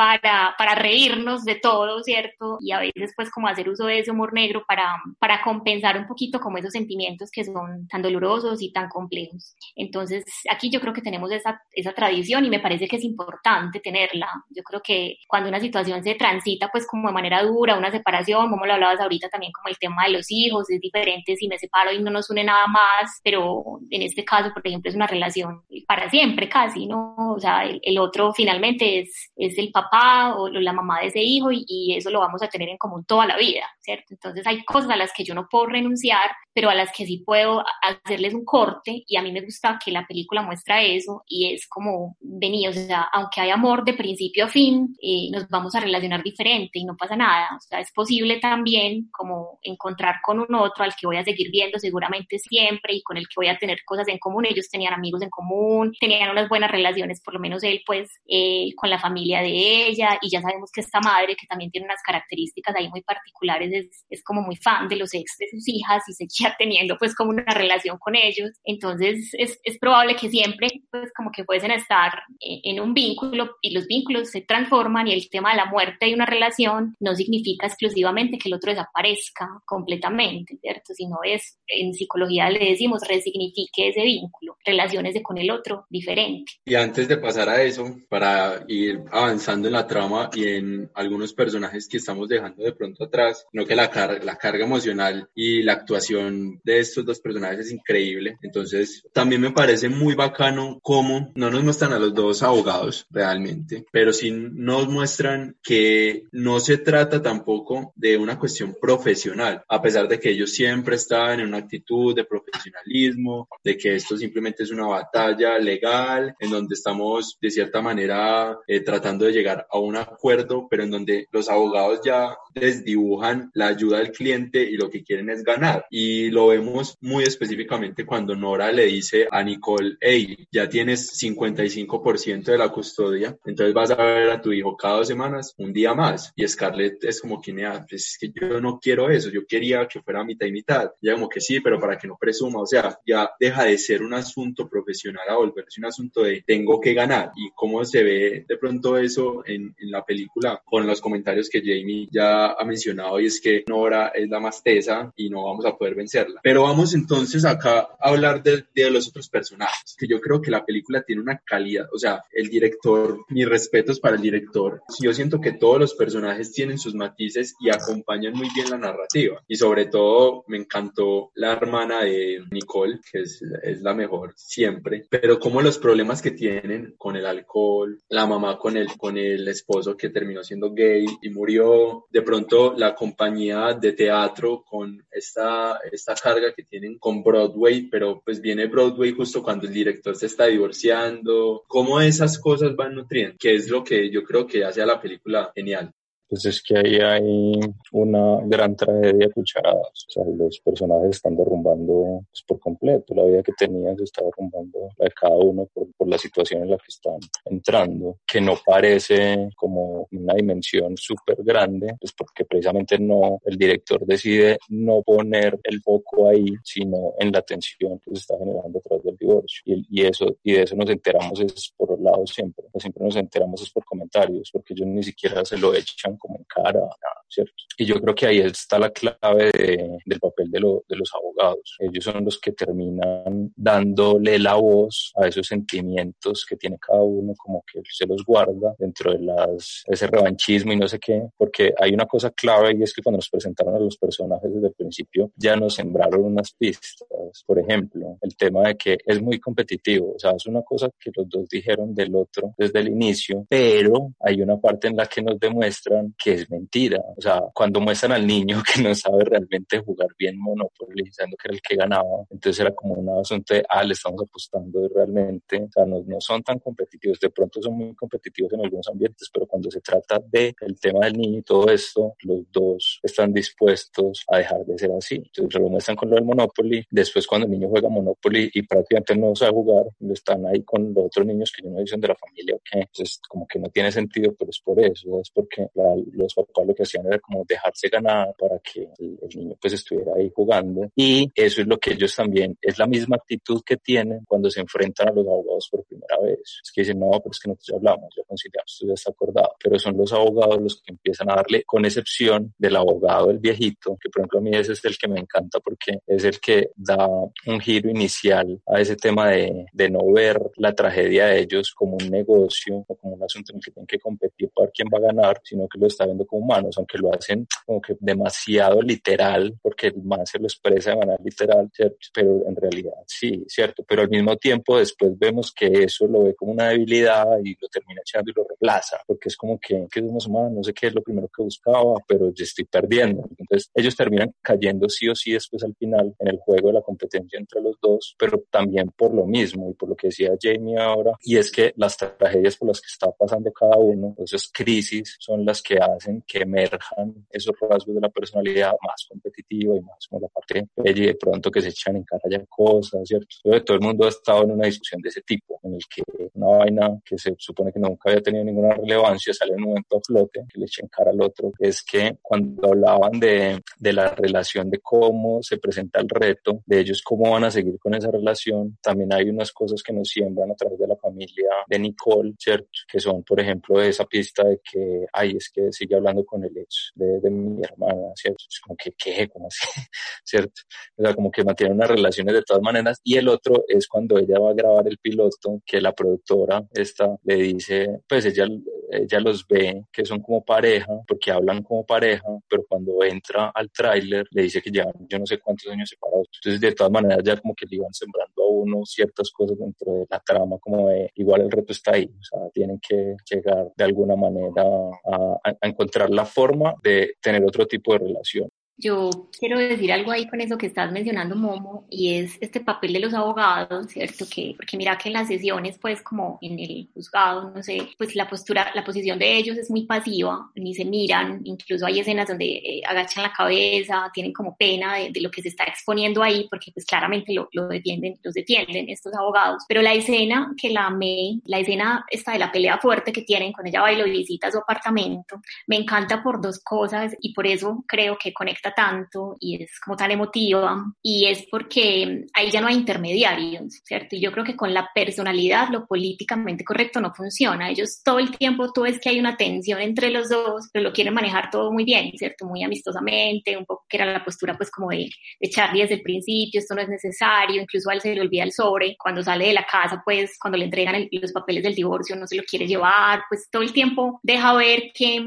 B: para, para reírnos de todo, ¿cierto? Y a veces pues como hacer uso de ese humor negro para, para compensar un poquito como esos sentimientos que son tan dolorosos y tan complejos. Entonces aquí yo creo que tenemos esa, esa tradición y me parece que es importante tenerla. Yo creo que cuando una situación se transita pues como de manera dura, una separación, como lo hablabas ahorita también como el tema de los hijos, es diferente si me separo y no nos une nada más, pero en este caso, por ejemplo, es una relación para siempre casi, ¿no? O sea, el, otro finalmente es, es el papá o la mamá de ese hijo y, y, eso lo vamos a tener en común toda la vida, ¿cierto? Entonces hay cosas a las que yo no puedo renunciar, pero a las que sí puedo hacerles un corte y a mí me gusta que la película muestra eso y es como, vení, o sea, aunque hay amor de principio a fin, eh, nos vamos a relacionar diferente y no pasa nada, o sea, es posible también como encontrar con un otro al que voy a seguir viendo seguramente siempre y con el que voy a tener cosas en común, ellos tenían amigos en común, tenían unas buenas relaciones, por lo menos él pues eh, con la familia de ella y ya sabemos que esta madre que también tiene unas características ahí muy particulares es, es como muy fan de los ex de sus hijas y se ya teniendo pues como una relación con ellos entonces es, es probable que siempre pues como que pueden estar en, en un vínculo y los vínculos se transforman y el tema de la muerte de una relación no significa exclusivamente que el otro desaparezca completamente, ¿cierto? Sino es, en psicología le decimos, resignifique ese vínculo, relaciones de con el otro diferente.
A: Y antes de pasar a eso, para ir avanzando en la trama y en algunos personajes que estamos dejando de pronto atrás, no que la, car la carga emocional y la actuación de estos dos personajes es increíble. Entonces, también me parece muy bacano cómo no nos muestran a los dos abogados realmente, pero sí nos muestran que no se trata tampoco de una cuestión profesional, a pesar de que ellos siempre están en una actitud de profesionalismo, de que esto simplemente es una batalla legal en donde estamos de cierta manera eh, tratando de llegar a un acuerdo, pero en donde los abogados ya desdibujan la ayuda del cliente y lo que quieren es ganar. Y lo vemos muy específicamente cuando Nora le dice a Nicole, hey, ya tienes 55% de la custodia, entonces vas a ver a tu hijo cada dos semanas, un día más. Y Scarlett es como que, pues es que yo no quiero eso, yo quería que fuera mitad y mitad. Ya como que sí, pero para que no presuma, o sea, ya deja de ser un asunto profesional a volverse un asunto de tengo que ganar. Y cómo se ve de pronto eso en, en la película con los comentarios que Jamie ya ha mencionado y es que Nora es la más tesa y no vamos a poder vencerla. Pero vamos entonces acá a hablar de, de los otros personajes, que yo creo que la película tiene una calidad, o sea, el director, mis respetos para el director, yo siento que todos los personajes tienen sus matices y acompañan muy bien la narrativa. Y sobre todo me encantó la hermana de Nicole, que es, es la mejor siempre, pero como los problemas que tienen con el alcohol, la mamá con el, con el esposo que terminó siendo gay y murió, de pronto la compañía de teatro con esta, esta carga que tienen con Broadway, pero pues viene Broadway justo cuando el director se está divorciando, cómo esas cosas van nutriendo, que es lo que yo creo que hace a la película genial
D: pues es que ahí hay una gran tragedia cucharadas. O sea, los personajes están derrumbando pues, por completo. La vida que tenían se está derrumbando la de cada uno por, por, la situación en la que están entrando, que no parece como una dimensión súper grande, pues porque precisamente no, el director decide no poner el foco ahí, sino en la tensión que se está generando tras del divorcio. Y, y eso, y de eso nos enteramos es por los lados siempre. Pues siempre nos enteramos es por comentarios, porque ellos ni siquiera se lo echan como en cara, ¿cierto? Y yo creo que ahí está la clave de, del papel de, lo, de, los abogados. Ellos son los que terminan dándole la voz a esos sentimientos que tiene cada uno, como que se los guarda dentro de las, ese revanchismo y no sé qué, porque hay una cosa clave y es que cuando nos presentaron a los personajes desde el principio ya nos sembraron unas pistas. Por ejemplo, el tema de que es muy competitivo, o sea, es una cosa que los dos dijeron del otro desde el inicio, pero hay una parte en la que nos demuestran que es mentira. O sea, cuando muestran al niño que no sabe realmente jugar bien Monopoly, diciendo que era el que ganaba, entonces era como un asunto de, ah, le estamos apostando y realmente, o sea, no, no son tan competitivos. De pronto son muy competitivos en algunos ambientes, pero cuando se trata de el tema del niño y todo esto, los dos están dispuestos a dejar de ser así. Entonces lo muestran con lo del Monopoly, después cuando el niño juega Monopoly y prácticamente no sabe jugar, lo están ahí con los otros niños que no dicen de la familia o qué, entonces como que no tiene sentido, pero es por eso, es porque los papás lo que hacían era como dejarse ganar para que el, niño pues estuviera ahí jugando y eso es lo que ellos también, es la misma actitud que tienen cuando se enfrentan a los abogados por primera vez. Es que dicen, no, pero es que nosotros hablamos, ya conciliamos, ya está acordado, pero son los abogados los que empiezan a darle, con excepción del abogado, el viejito, que por ejemplo a mí ese es el que me encanta porque es el que da un giro inicial a ese tema de, de no ver la tragedia de ellos como un negocio o como un asunto en el que tienen que competir para quién va a ganar, sino que lo está viendo como humanos, aunque lo hacen como que demasiado literal, porque el man se lo expresa de manera literal, ¿cierto? pero en realidad sí, ¿cierto? Pero al mismo tiempo después vemos que eso lo ve como una debilidad y lo termina echando y lo reemplaza, porque es como que, que somos humanos, no sé qué es lo primero que buscaba, pero ya estoy perdiendo. Entonces ellos terminan cayendo sí o sí después al final en el juego de la competencia entre los dos, pero también por lo mismo y por lo que decía Jamie ahora, y es que las tragedias por las que está pasando cada uno, esas crisis son las que hacen que emerjan esos rasgos de la personalidad más competitiva y más como la parte y de pronto que se echan en cara ya cosas, ¿cierto? todo el mundo ha estado en una discusión de ese tipo, en el que una vaina que se supone que nunca había tenido ninguna relevancia sale en un momento a flote, que le echen cara al otro, es que cuando hablaban de, de la relación, de cómo se presenta el reto, de ellos cómo van a seguir con esa relación, también hay unas cosas que nos siembran a través de la familia de Nicole, ¿cierto? Que son, por ejemplo, esa pista de que, ay, es que sigue hablando con el ex de, de mi hermana, ¿cierto? Es como que, ¿qué? ¿Cómo así? ¿Cierto? O sea, como que mantienen unas relaciones de todas maneras. Y el otro es cuando ella va a grabar el piloto, que la productora esta le dice, pues ella, ella los ve que son como pareja, porque hablan como pareja, pero cuando entra al tráiler le dice que ya yo no sé cuántos años separados. Entonces, de todas maneras, ya como que le iban sembrando a uno ciertas cosas dentro de la trama, como de igual el reto está ahí, o sea, tienen que llegar de alguna manera a, a encontrar la forma de tener otro tipo de relación.
B: Yo quiero decir algo ahí con eso que estás mencionando, Momo, y es este papel de los abogados, ¿cierto? Que, porque mira que en las sesiones, pues como en el juzgado, no sé, pues la postura, la posición de ellos es muy pasiva, ni se miran, incluso hay escenas donde eh, agachan la cabeza, tienen como pena de, lo que se está exponiendo ahí, porque pues claramente lo, lo, defienden, los defienden estos abogados. Pero la escena que la amé, la escena esta de la pelea fuerte que tienen cuando ella va y visita su apartamento, me encanta por dos cosas y por eso creo que conecta tanto y es como tan emotiva y es porque ahí ya no hay intermediarios, ¿cierto? Y yo creo que con la personalidad lo políticamente correcto no funciona. Ellos todo el tiempo tú ves que hay una tensión entre los dos, pero lo quieren manejar todo muy bien, ¿cierto? Muy amistosamente, un poco que era la postura pues como de, de Charlie desde el principio, esto no es necesario, incluso a él se le olvida el sobre, cuando sale de la casa pues cuando le entregan los papeles del divorcio no se lo quiere llevar, pues todo el tiempo deja ver que,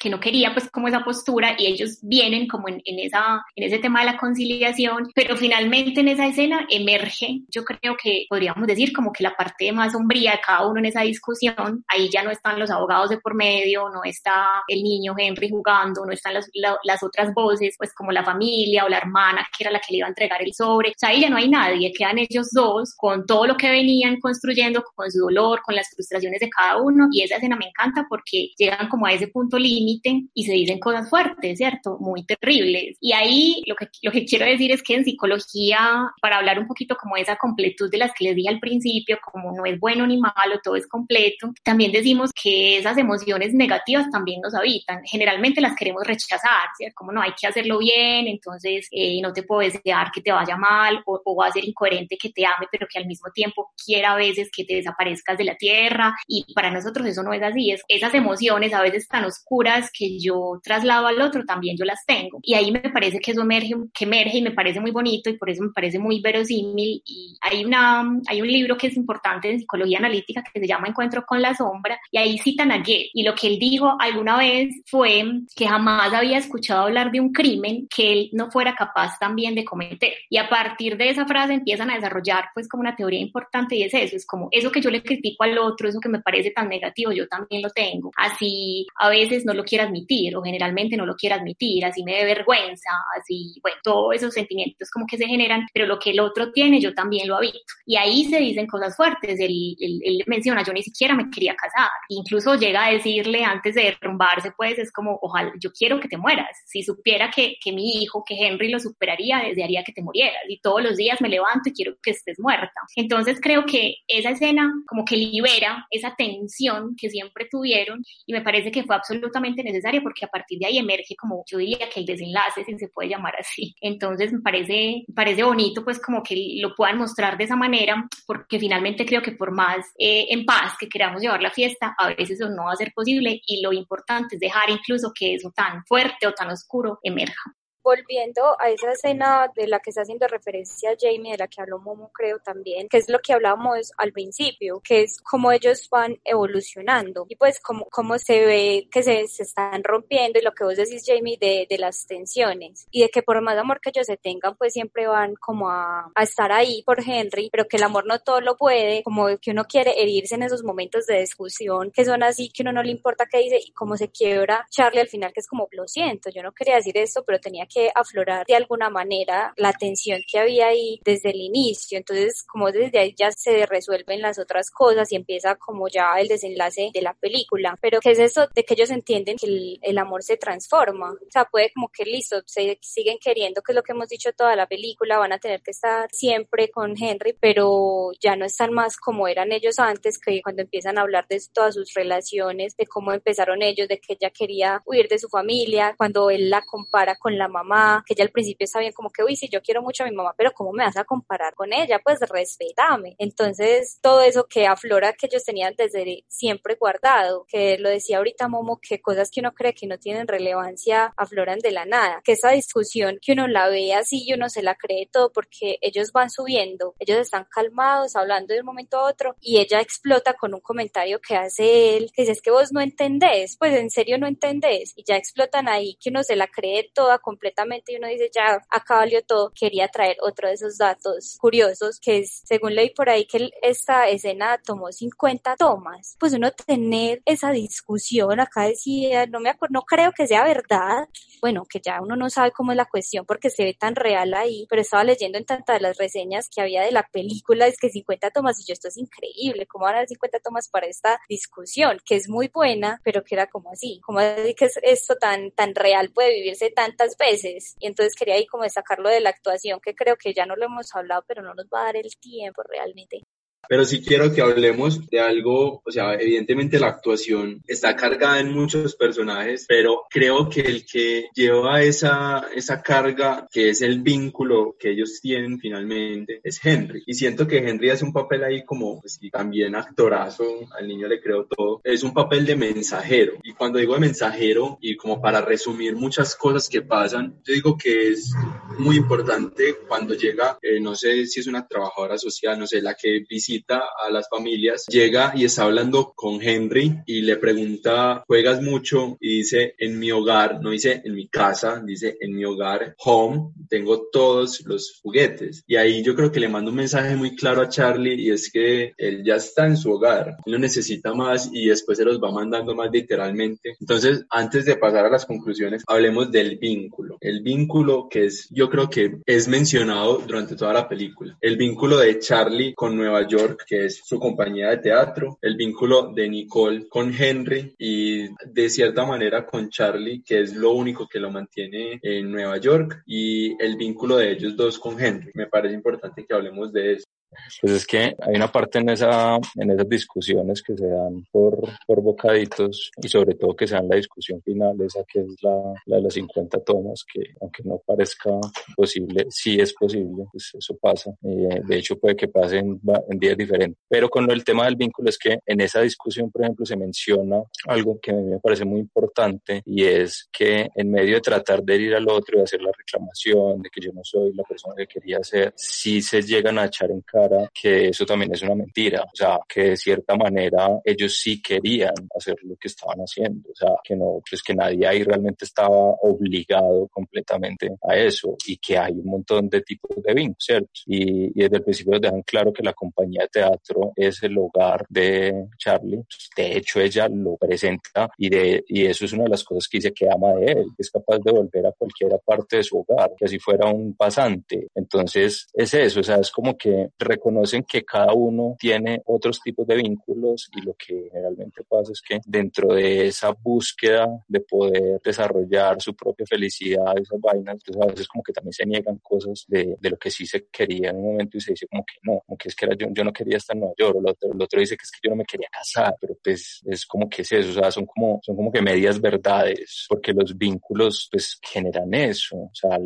B: que no quería pues como esa postura y ellos vienen como en, en, esa, en ese tema de la conciliación, pero finalmente en esa escena emerge, yo creo que podríamos decir como que la parte más sombría de cada uno en esa discusión, ahí ya no están los abogados de por medio, no está el niño Henry jugando, no están las, las otras voces, pues como la familia o la hermana que era la que le iba a entregar el sobre, o sea, ahí ya no hay nadie, quedan ellos dos con todo lo que venían construyendo, con su dolor, con las frustraciones de cada uno, y esa escena me encanta porque llegan como a ese punto límite y se dicen cosas fuertes, ¿cierto? Muy y ahí lo que, lo que quiero decir es que en psicología, para hablar un poquito como esa completud de las que les dije al principio, como no es bueno ni malo, todo es completo, también decimos que esas emociones negativas también nos habitan. Generalmente las queremos rechazar, ¿cierto? Como no, hay que hacerlo bien, entonces eh, no te puedo desear que te vaya mal o, o va a ser incoherente que te ame, pero que al mismo tiempo quiera a veces que te desaparezcas de la tierra. Y para nosotros eso no es así, es esas emociones a veces tan oscuras que yo traslado al otro también yo las tengo. Y ahí me parece que eso emerge, que emerge y me parece muy bonito y por eso me parece muy verosímil. Y hay, una, hay un libro que es importante en psicología analítica que se llama Encuentro con la sombra y ahí citan a Goethe y lo que él dijo alguna vez fue que jamás había escuchado hablar de un crimen que él no fuera capaz también de cometer. Y a partir de esa frase empiezan a desarrollar pues como una teoría importante y es eso, es como eso que yo le critico al otro, eso que me parece tan negativo, yo también lo tengo. Así a veces no lo quiero admitir o generalmente no lo quiero admitir, así me dé vergüenza, así, bueno, todos esos sentimientos como que se generan, pero lo que el otro tiene yo también lo habito. Y ahí se dicen cosas fuertes, él, él, menciona, yo ni siquiera me quería casar, incluso llega a decirle antes de derrumbarse, pues es como, ojalá, yo quiero que te mueras, si supiera que, que mi hijo, que Henry lo superaría, desearía que te murieras y todos los días me levanto y quiero que estés muerta. Entonces creo que esa escena como que libera esa tensión que siempre tuvieron y me parece que fue absolutamente necesaria porque a partir de ahí emerge como yo diría que el desenlace, si se puede llamar así. Entonces me parece, parece bonito pues como que lo puedan mostrar de esa manera porque finalmente creo que por más eh, en paz que queramos llevar la fiesta, a veces eso no va a ser posible y lo importante es dejar incluso que eso tan fuerte o tan oscuro emerja
C: volviendo a esa escena de la que está haciendo referencia Jamie, de la que habló Momo creo también, que es lo que hablábamos al principio, que es cómo ellos van evolucionando y pues cómo, cómo se ve que se, se están rompiendo y lo que vos decís Jamie de, de, las tensiones y de que por más amor que ellos se tengan pues siempre van como a, a estar ahí por Henry, pero que el amor no todo lo puede, como que uno quiere herirse en esos momentos de discusión que son así, que uno no le importa qué dice y cómo se quiebra Charlie al final que es como lo siento, yo no quería decir esto, pero tenía que aflorar de alguna manera la tensión que había ahí desde el inicio. Entonces, como desde ahí ya se resuelven las otras cosas y empieza como ya el desenlace de la película. Pero ¿qué es eso de que ellos entienden que el, amor se transforma? O sea, puede como que listo, se siguen queriendo, que es lo que hemos dicho toda la película, van a tener que estar siempre con Henry, pero ya no están más como eran ellos antes, que cuando empiezan a hablar de todas sus relaciones, de cómo empezaron ellos, de que ella quería huir de su familia, cuando él la compara con la mamá que ella al principio está bien como que, uy, sí, yo quiero mucho a mi mamá, pero ¿cómo me vas a comparar con ella? Pues respetame. Entonces, todo eso que aflora que ellos tenían desde siempre guardado, que lo decía ahorita Momo, que cosas que uno cree que no tienen relevancia afloran de la nada, que esa discusión que uno la ve así y uno se la cree todo porque ellos van subiendo, ellos están calmados, hablando de un momento a otro y ella explota con un comentario que hace él, que dice, es que vos no entendés, pues en serio no entendés y ya explotan ahí que uno se la cree toda completamente y uno dice, ya, acá valió todo, quería traer otro de esos datos curiosos, que es, según leí por ahí, que esta escena tomó 50 tomas. Pues uno tener esa discusión, acá decía, no me acuerdo, no creo que sea verdad, bueno, que ya uno no sabe cómo es la cuestión porque se ve tan real ahí, pero estaba leyendo en tantas de las reseñas que había de la película, es que 50 tomas, y yo, esto es increíble, ¿cómo van a dar 50 tomas para esta discusión? Que es muy buena, pero que era como así, como que esto tan, tan real puede vivirse tantas veces y entonces quería ahí como sacarlo de la actuación, que creo que ya no lo hemos hablado, pero no nos va a dar el tiempo realmente
A: pero sí quiero que hablemos de algo, o sea, evidentemente la actuación está cargada en muchos personajes, pero creo que el que lleva esa, esa carga, que es el vínculo que ellos tienen finalmente, es Henry. Y siento que Henry hace un papel ahí como, pues, y también actorazo, al niño le creo todo, es un papel de mensajero. Y cuando digo de mensajero, y como para resumir muchas cosas que pasan, yo digo que es muy importante cuando llega, eh, no sé si es una trabajadora social, no sé, la que visita a las familias, llega y está hablando con Henry y le pregunta, ¿juegas mucho? Y dice, en mi hogar, no dice en mi casa, dice en mi hogar, home, tengo todos los juguetes. Y ahí yo creo que le mando un mensaje muy claro a Charlie y es que él ya está en su hogar, no necesita más y después se los va mandando más literalmente. Entonces, antes de pasar a las conclusiones, hablemos del vínculo. El vínculo que es, yo creo que es mencionado durante toda la película. El vínculo de Charlie con Nueva York que es su compañía de teatro, el vínculo de Nicole con Henry y de cierta manera con Charlie, que es lo único que lo mantiene en Nueva York, y el vínculo de ellos dos con Henry. Me parece importante que hablemos de eso.
D: Pues es que hay una parte en, esa, en esas discusiones que se dan por, por bocaditos y sobre todo que se dan la discusión final, esa que es la, la de las 50 tomas, que aunque no parezca posible, sí es posible, pues eso pasa. Eh, de hecho, puede que pase en, en días diferentes. Pero con el tema del vínculo es que en esa discusión, por ejemplo, se menciona algo que a mí me parece muy importante y es que en medio de tratar de ir al otro y hacer la reclamación de que yo no soy la persona que quería ser, sí se llegan a echar en cara que eso también es una mentira. O sea, que de cierta manera ellos sí querían hacer lo que estaban haciendo. O sea, que no, pues que nadie ahí realmente estaba obligado completamente a eso y que hay un montón de tipos de vínculos, ¿cierto? Y, desde el principio dejan claro que la compañía de teatro es el hogar de Charlie. De hecho, ella lo presenta y, de, y eso es una de las cosas que dice que ama de él, que es capaz de volver a cualquier parte de su hogar, que así fuera un pasante. Entonces, es eso, o sea, es como que reconocen que cada uno tiene otros tipos de vínculos y lo que generalmente pasa es que dentro de esa búsqueda de poder desarrollar su propia felicidad, esas vainas, entonces a veces como que también se niegan cosas de, de lo que sí se quería en un momento y se dice como que no, como que es que era yo, yo no quería estar en Nueva York, o el otro, el otro dice que es que yo no me quería casar, pero pues es como que es eso, o sea, son como, son como que medias verdades, porque los vínculos pues generan eso, o sea,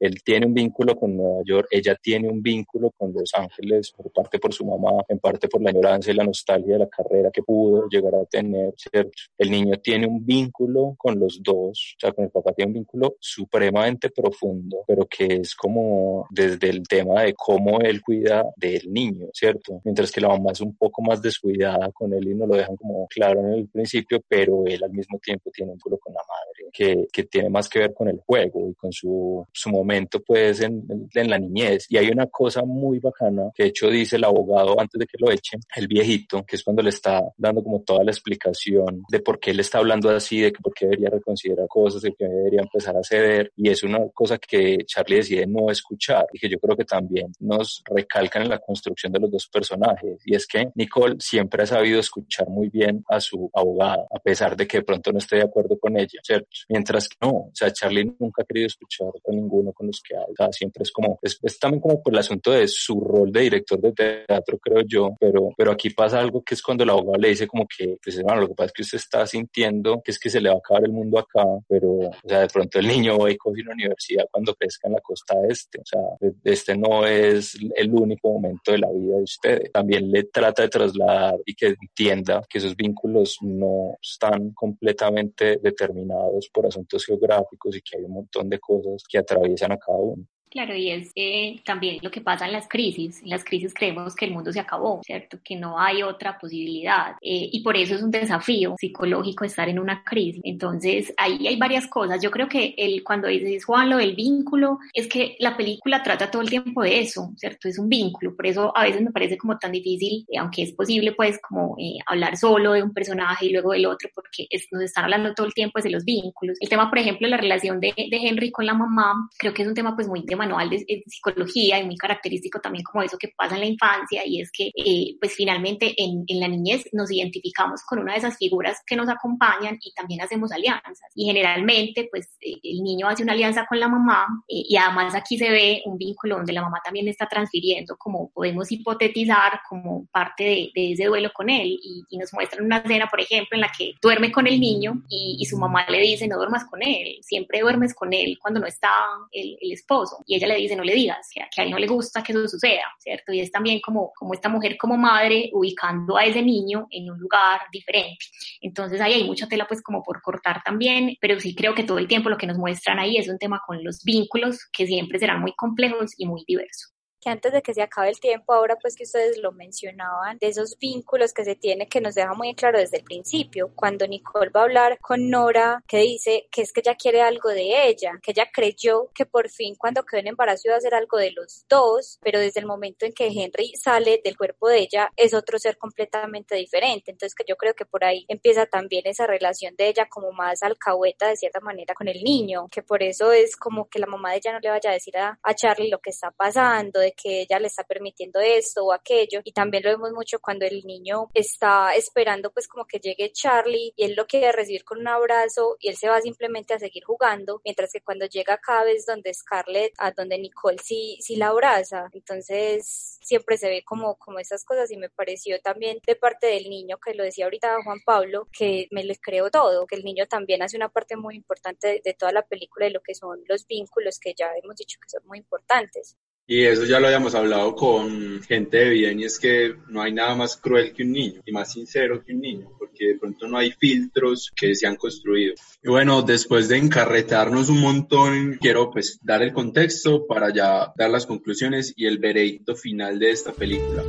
D: él tiene un vínculo con Nueva York, ella tiene un vínculo con Los Ángeles, por parte por su mamá, en parte por la añoranza y la nostalgia de la carrera que pudo llegar a tener, ¿cierto? El niño tiene un vínculo con los dos, o sea, con el papá tiene un vínculo supremamente profundo, pero que es como desde el tema de cómo él cuida del niño, ¿cierto? Mientras que la mamá es un poco más descuidada con él y no lo dejan como claro en el principio, pero él al mismo tiempo tiene un vínculo con la madre, que, que tiene más que ver con el juego y con su, su momento pues en, en la niñez. Y hay una cosa muy bacana que de hecho dice el abogado antes de que lo echen, el viejito, que es cuando le está dando como toda la explicación de por qué él está hablando así, de que por qué debería reconsiderar cosas, de que debería empezar a ceder. Y es una cosa que Charlie decide no escuchar y que yo creo que también nos recalcan en la construcción de los dos personajes. Y es que Nicole siempre ha sabido escuchar muy bien a su abogada, a pesar de que de pronto no esté de acuerdo con ella, ¿cierto? Mientras que no, o sea, Charlie nunca ha querido escuchar a ninguno con los que habla. siempre es como, es, es también como por el asunto de su rol de director de teatro, creo yo, pero, pero aquí pasa algo que es cuando el abogado le dice como que, pues hermano, lo que pasa es que usted está sintiendo que es que se le va a acabar el mundo acá, pero, o sea, de pronto el niño va a coge una universidad cuando crezca en la costa este, o sea, este no es el único momento de la vida de usted. También le trata de trasladar y que entienda que esos vínculos no están completamente determinados por asuntos geográficos y que hay un montón de cosas que atraviesan a cada uno.
B: Claro, y es eh, también lo que pasa en las crisis. En las crisis creemos que el mundo se acabó, ¿cierto? Que no hay otra posibilidad. Eh, y por eso es un desafío psicológico estar en una crisis. Entonces, ahí hay varias cosas. Yo creo que el, cuando dices, Juan, lo del vínculo, es que la película trata todo el tiempo de eso, ¿cierto? Es un vínculo. Por eso a veces me parece como tan difícil, eh, aunque es posible, pues, como hablar solo de un personaje y luego del otro, porque nos están hablando todo el tiempo de los vínculos. El tema, por ejemplo, la relación de, de Henry con la mamá, creo que es un tema, pues, muy manual de, psicología y muy característico también como eso que pasa en la infancia y es que eh, pues finalmente en, en, la niñez nos identificamos con una de esas figuras que nos acompañan y también hacemos alianzas. Y generalmente pues eh, el niño hace una alianza con la mamá eh, y además aquí se ve un vínculo donde la mamá también está transfiriendo como podemos hipotetizar como parte de, de ese duelo con él y, y, nos muestran una escena por ejemplo en la que duerme con el niño y, y, su mamá le dice no duermas con él siempre duermes con él cuando no está el, el esposo y ella le dice, no le digas, que, a él no le gusta que eso suceda, ¿cierto? Y es también como, como esta mujer como madre ubicando a ese niño en un lugar diferente. Entonces ahí hay mucha tela pues como por cortar también, pero sí creo que todo el tiempo lo que nos muestran ahí es un tema con los vínculos que siempre serán muy complejos y muy diversos
C: que antes de que se acabe el tiempo, ahora pues que ustedes lo mencionaban, de esos vínculos que se tiene que nos deja muy claro desde el principio, cuando Nicole va a hablar con Nora, que dice que es que ella quiere algo de ella, que ella creyó que por fin cuando quedó en embarazo iba a hacer algo de los dos, pero desde el momento en que Henry sale del cuerpo de ella es otro ser completamente diferente, entonces que yo creo que por ahí empieza también esa relación de ella como más alcahueta de cierta manera con el niño, que por eso es como que la mamá de ella no le vaya a decir a, a Charlie lo que está pasando, de que ella le está permitiendo esto o aquello. Y también lo vemos mucho cuando el niño está esperando pues como que llegue Charlie y él lo quiere recibir con un abrazo y él se va simplemente a seguir jugando, mientras que cuando llega cada vez donde Scarlett, a donde Nicole sí, sí la abraza. Entonces siempre se ve como, como esas cosas y me pareció también de parte del niño, que lo decía ahorita Juan Pablo, que me le creo todo, que el niño también hace una parte muy importante de, toda la película y lo que son los vínculos que ya hemos dicho que son muy importantes.
A: Y eso ya lo habíamos hablado con gente de bien y es que no hay nada más cruel que un niño y más sincero que un niño, porque de pronto no hay filtros que se han construido. Y bueno, después de encarretarnos un montón, quiero pues dar el contexto para ya dar las conclusiones y el veredicto final de esta película.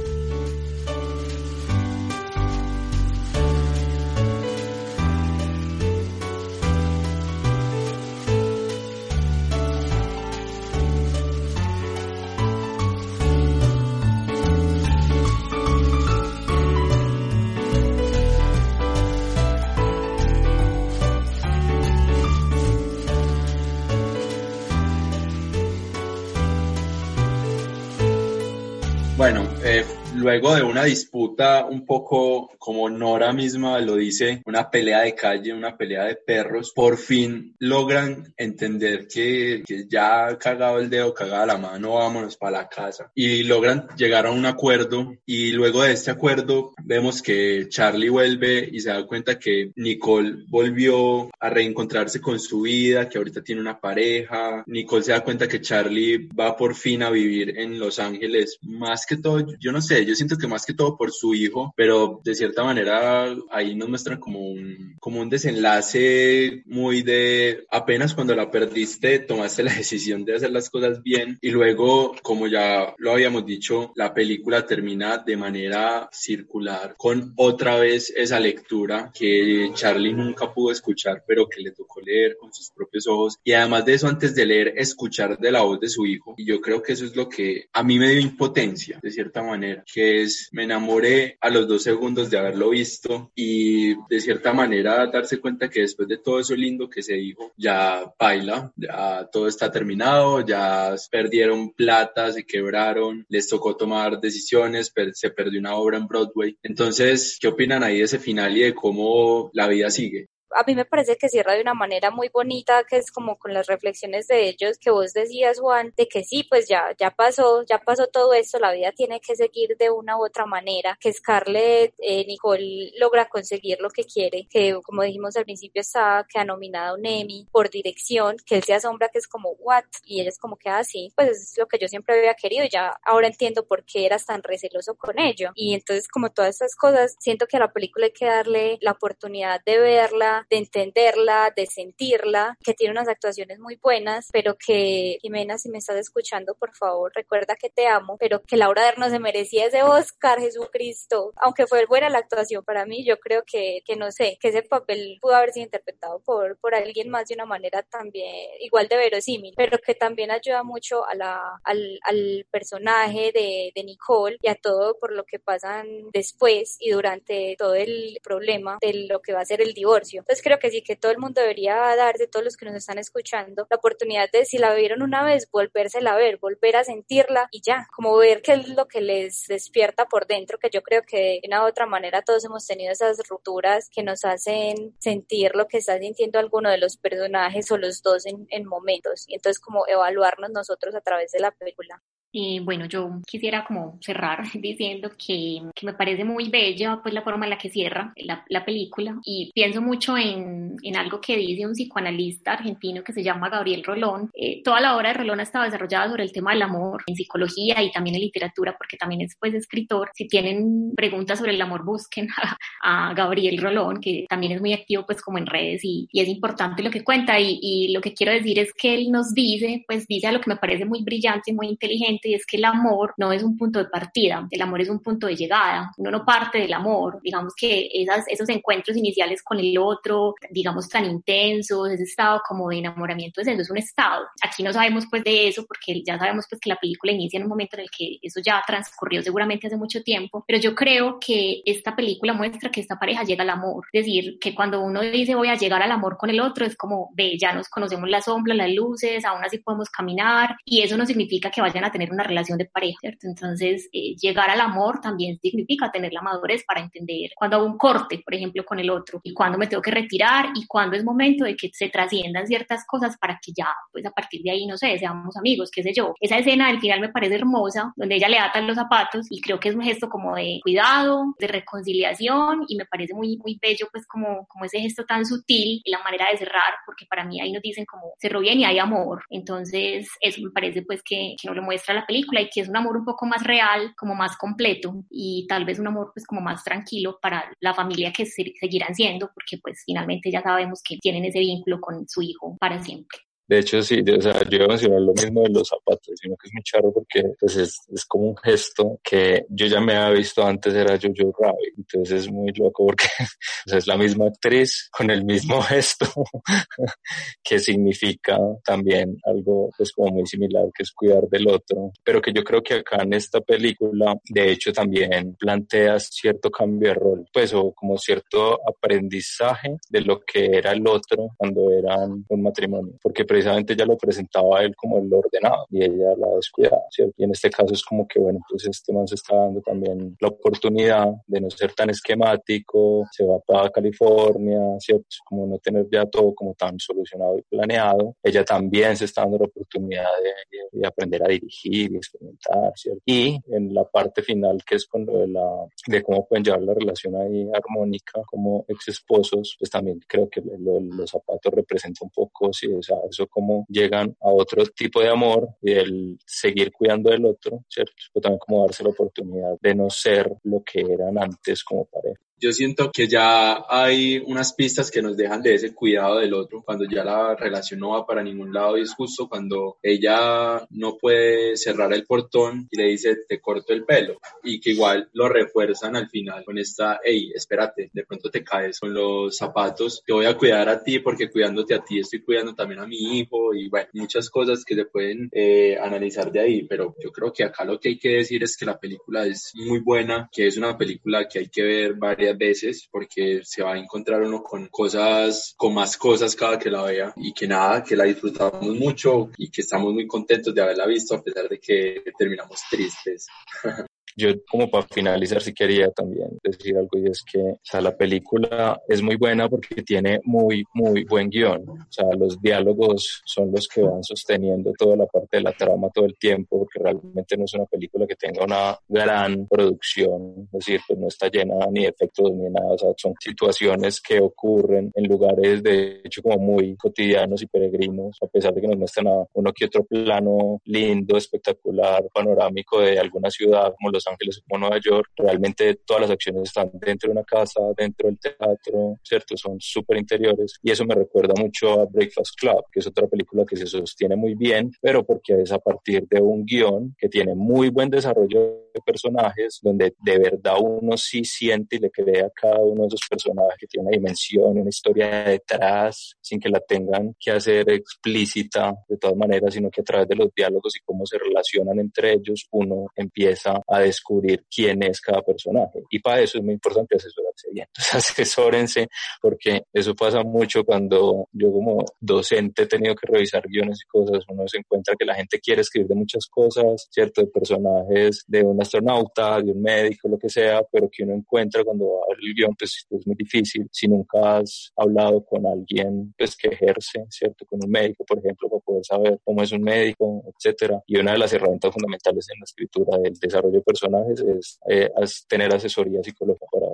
A: Luego de una disputa un poco como Nora misma lo dice, una pelea de calle, una pelea de perros, por fin logran entender que, que ya cagado el dedo, cagada la mano, vámonos para la casa. Y logran llegar a un acuerdo y luego de este acuerdo vemos que Charlie vuelve y se da cuenta que Nicole volvió a reencontrarse con su vida, que ahorita tiene una pareja. Nicole se da cuenta que Charlie va por fin a vivir en Los Ángeles. Más que todo, yo no sé, yo siento que más que todo por su hijo, pero de cierta manera ahí nos muestran como un, como un desenlace muy de apenas cuando la perdiste tomaste la decisión de hacer las cosas bien y luego, como ya lo habíamos dicho, la película termina de manera circular con otra vez esa lectura que Charlie nunca pudo escuchar, pero que le tocó leer con sus propios ojos y además de eso, antes de leer, escuchar de la voz de su hijo. Y yo creo que eso es lo que a mí me dio impotencia, de cierta manera, que es me enamoré a los dos segundos de haberlo visto y de cierta manera darse cuenta que después de todo eso lindo que se dijo, ya baila, ya todo está terminado, ya perdieron plata, se quebraron, les tocó tomar decisiones, se perdió una obra en Broadway. Entonces, ¿qué opinan ahí de ese final y de cómo la vida sigue?
C: A mí me parece que cierra de una manera muy bonita, que es como con las reflexiones de ellos que vos decías, Juan, de que sí, pues ya, ya pasó, ya pasó todo esto, la vida tiene que seguir de una u otra manera, que Scarlett, eh, Nicole logra conseguir lo que quiere, que como dijimos al principio está, que ha nominado un Emmy por dirección, que él se asombra que es como, what, y ella es como que así, ah, pues es lo que yo siempre había querido, y ya ahora entiendo por qué eras tan receloso con ello, y entonces como todas estas cosas, siento que a la película hay que darle la oportunidad de verla, de entenderla, de sentirla, que tiene unas actuaciones muy buenas, pero que, Jimena, si me estás escuchando, por favor, recuerda que te amo, pero que Laura Dern no se merecía ese Oscar, Jesucristo. Aunque fue buena la actuación para mí, yo creo que, que no sé, que ese papel pudo haber sido interpretado por, por alguien más de una manera también igual de verosímil, pero que también ayuda mucho a la, al, al personaje de, de Nicole y a todo por lo que pasan después y durante todo el problema de lo que va a ser el divorcio. Entonces creo que sí, que todo el mundo debería dar, de todos los que nos están escuchando, la oportunidad de, si la vieron una vez, volvérsela a ver, volver a sentirla y ya, como ver qué es lo que les despierta por dentro, que yo creo que de una u otra manera todos hemos tenido esas rupturas que nos hacen sentir lo que está sintiendo alguno de los personajes o los dos en, en momentos, y entonces como evaluarnos nosotros a través de la película.
B: Y bueno, yo quisiera como cerrar diciendo que, que, me parece muy bella pues la forma en la que cierra la, la película y pienso mucho en, en, algo que dice un psicoanalista argentino que se llama Gabriel Rolón. Eh, toda la obra de Rolón ha estado desarrollada sobre el tema del amor en psicología y también en literatura porque también es pues escritor. Si tienen preguntas sobre el amor busquen a, a Gabriel Rolón que también es muy activo pues como en redes y, y es importante lo que cuenta y, y lo que quiero decir es que él nos dice pues dice a lo que me parece muy brillante y muy inteligente y es que el amor no es un punto de partida, el amor es un punto de llegada, uno no parte del amor, digamos que esas, esos encuentros iniciales con el otro, digamos tan intensos, ese estado como de enamoramiento, eso es un estado. Aquí no sabemos pues de eso porque ya sabemos pues que la película inicia en un momento en el que eso ya transcurrió seguramente hace mucho tiempo, pero yo creo que esta película muestra que esta pareja llega al amor. Es decir, que cuando uno dice voy a llegar al amor con el otro, es como, ve, ya nos conocemos las sombras, las luces, aún así podemos caminar y eso no significa que vayan a tener una relación de pareja, ¿cierto? Entonces, eh, llegar al amor también significa tener la madurez para entender cuando hago un corte, por ejemplo, con el otro y cuando me tengo que retirar y cuando es momento de que se trasciendan ciertas cosas para que ya, pues a partir de ahí, no sé, seamos amigos, qué sé yo. Esa escena del final me parece hermosa, donde ella le atan los zapatos y creo que es un gesto como de cuidado, de reconciliación y me parece muy, muy bello, pues como, como ese gesto tan sutil y la manera de cerrar, porque para mí ahí nos dicen como cerró bien y hay amor. Entonces, eso me parece pues que, que nos lo muestra la película y que es un amor un poco más real, como más completo y tal vez un amor pues como más tranquilo para la familia que seguirán siendo, porque pues finalmente ya sabemos que tienen ese vínculo con su hijo para siempre.
D: De hecho, sí, o sea, yo iba a mencionar lo mismo de los zapatos, sino que es muy charro porque pues es, es como un gesto que yo ya me había visto antes, era Jojo Rabbit, entonces es muy loco porque o sea, es la misma actriz con el mismo gesto que significa también algo pues como muy similar que es cuidar del otro, pero que yo creo que acá en esta película de hecho también plantea cierto cambio de rol, pues o como cierto aprendizaje de lo que era el otro cuando eran un matrimonio, porque precisamente ella lo presentaba a él como el ordenado y ella la descuidaba, ¿cierto? Y en este caso es como que, bueno, entonces este man se está dando también la oportunidad de no ser tan esquemático, se va para California, ¿cierto? Como no tener ya todo como tan solucionado y planeado. Ella también se está dando la oportunidad de, de aprender a dirigir y experimentar, ¿cierto? Y en la parte final, que es con lo de la, de cómo pueden llevar la relación ahí armónica como ex esposos, pues también creo que lo, los zapatos representa un poco, sí, o sea, eso cómo llegan a otro tipo de amor y el seguir cuidando del otro, ¿cierto? Pero también como darse la oportunidad de no ser lo que eran antes como pareja
A: yo siento que ya hay unas pistas que nos dejan de ese cuidado del otro, cuando ya la relación no va para ningún lado y es justo cuando ella no puede cerrar el portón y le dice te corto el pelo y que igual lo refuerzan al final con esta, hey, espérate, de pronto te caes con los zapatos, te voy a cuidar a ti porque cuidándote a ti estoy cuidando también a mi hijo y bueno, muchas cosas que se pueden eh, analizar de ahí, pero yo creo que acá lo que hay que decir es que la película es muy buena, que es una película que hay que ver varias veces porque se va a encontrar uno con cosas, con más cosas cada que la vea y que nada, que la disfrutamos mucho y que estamos muy contentos de haberla visto a pesar de que terminamos tristes.
D: Yo como para finalizar si quería también decir algo y es que o sea, la película es muy buena porque tiene muy, muy buen guion. O sea, los diálogos son los que van sosteniendo toda la parte de la trama todo el tiempo porque realmente no es una película que tenga una gran producción, es decir, pues no está llena ni de efectos ni nada, o sea, son situaciones que ocurren en lugares de hecho como muy cotidianos y peregrinos, a pesar de que nos muestran a uno que otro plano lindo, espectacular, panorámico de alguna ciudad como los Ángeles como Nueva York, realmente todas las acciones están dentro de una casa, dentro del teatro, ¿cierto? Son súper interiores y eso me recuerda mucho a Breakfast Club, que es otra película que se sostiene muy bien, pero porque es a partir de un guion que tiene muy buen desarrollo de personajes, donde de verdad uno sí siente y le cree a cada uno de esos personajes que tiene una dimensión, una historia detrás, sin que la tengan que hacer explícita de todas maneras, sino que a través de los diálogos y cómo se relacionan entre ellos, uno empieza a descubrir quién es cada personaje. Y para eso es muy importante asesorarse bien. Entonces asesórense porque eso pasa mucho cuando yo como docente he tenido que revisar guiones y cosas, uno se encuentra que la gente quiere escribir de muchas cosas, ¿cierto? De personajes, de un astronauta, de un médico, lo que sea, pero que uno encuentra cuando va a ver el guion, pues es muy difícil. Si nunca has hablado con alguien, pues que ejerce, ¿cierto? Con un médico, por ejemplo, para poder saber cómo es un médico, etcétera. Y una de las herramientas fundamentales en la escritura del desarrollo personajes es, eh, tener asesoría psicológica para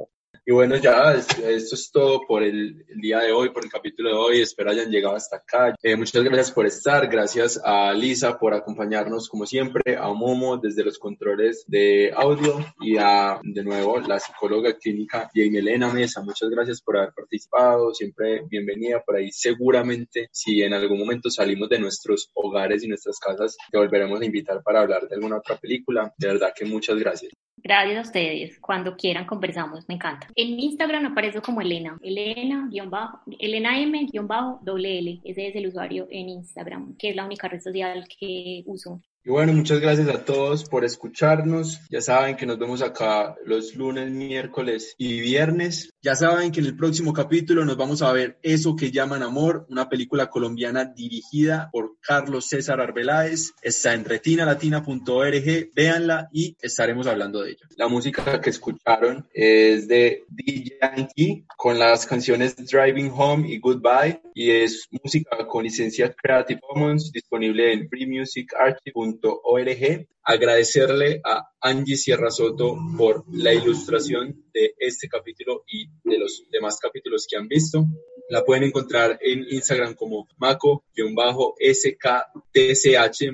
A: y bueno, ya esto es todo por el, día de hoy, por el capítulo de hoy. Espero hayan llegado hasta acá. Eh, muchas gracias por estar. Gracias a Lisa por acompañarnos como siempre, a Momo desde los controles de audio y a, de nuevo, la psicóloga clínica y Elena Mesa. Muchas gracias por haber participado. Siempre bienvenida por ahí. Seguramente, si en algún momento salimos de nuestros hogares y nuestras casas, te volveremos a invitar para hablar de alguna otra película. De verdad que muchas gracias.
B: Gracias a ustedes. Cuando quieran conversamos, me encanta. En Instagram aparezco como Elena, Elena, guion bajo, Elena M, guion bajo, doble L. Ese es el usuario en Instagram, que es la única red social que uso.
A: Y bueno, muchas gracias a todos por escucharnos. Ya saben que nos vemos acá los lunes, miércoles y viernes. Ya saben que en el próximo capítulo nos vamos a ver Eso que llaman amor, una película colombiana dirigida por Carlos César Arbeláez. Está en retinalatina.org. Véanla y estaremos hablando de ella. La música que escucharon es de DJ Yankee con las canciones Driving Home y Goodbye y es música con licencia Creative Commons disponible en freemusicarchive.org. Agradecerle a Angie Sierra Soto por la ilustración de este capítulo y de los demás capítulos que han visto. La pueden encontrar en Instagram como maco-skTCH,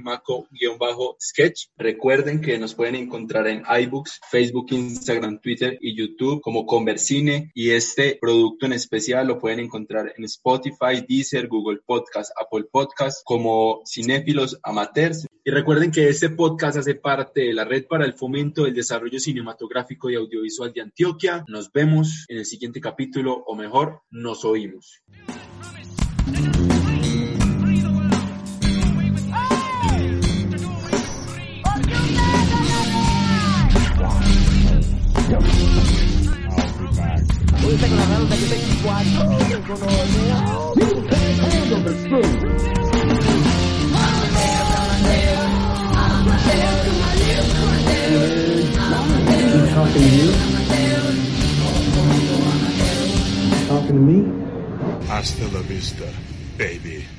A: maco-sketch. Recuerden que nos pueden encontrar en iBooks, Facebook, Instagram, Twitter y YouTube como Conversine y este producto en especial lo pueden encontrar en Spotify, Deezer, Google Podcast, Apple Podcast como Cinéfilos Amateurs. Y recuerden que este podcast hace parte de la Red para el Fomento del Desarrollo Cinematográfico y Audiovisual de Antioquia. Nos vemos en el siguiente capítulo o mejor, nos oímos.
E: Talking to you? Talking to me?
F: Hasta la vista, baby.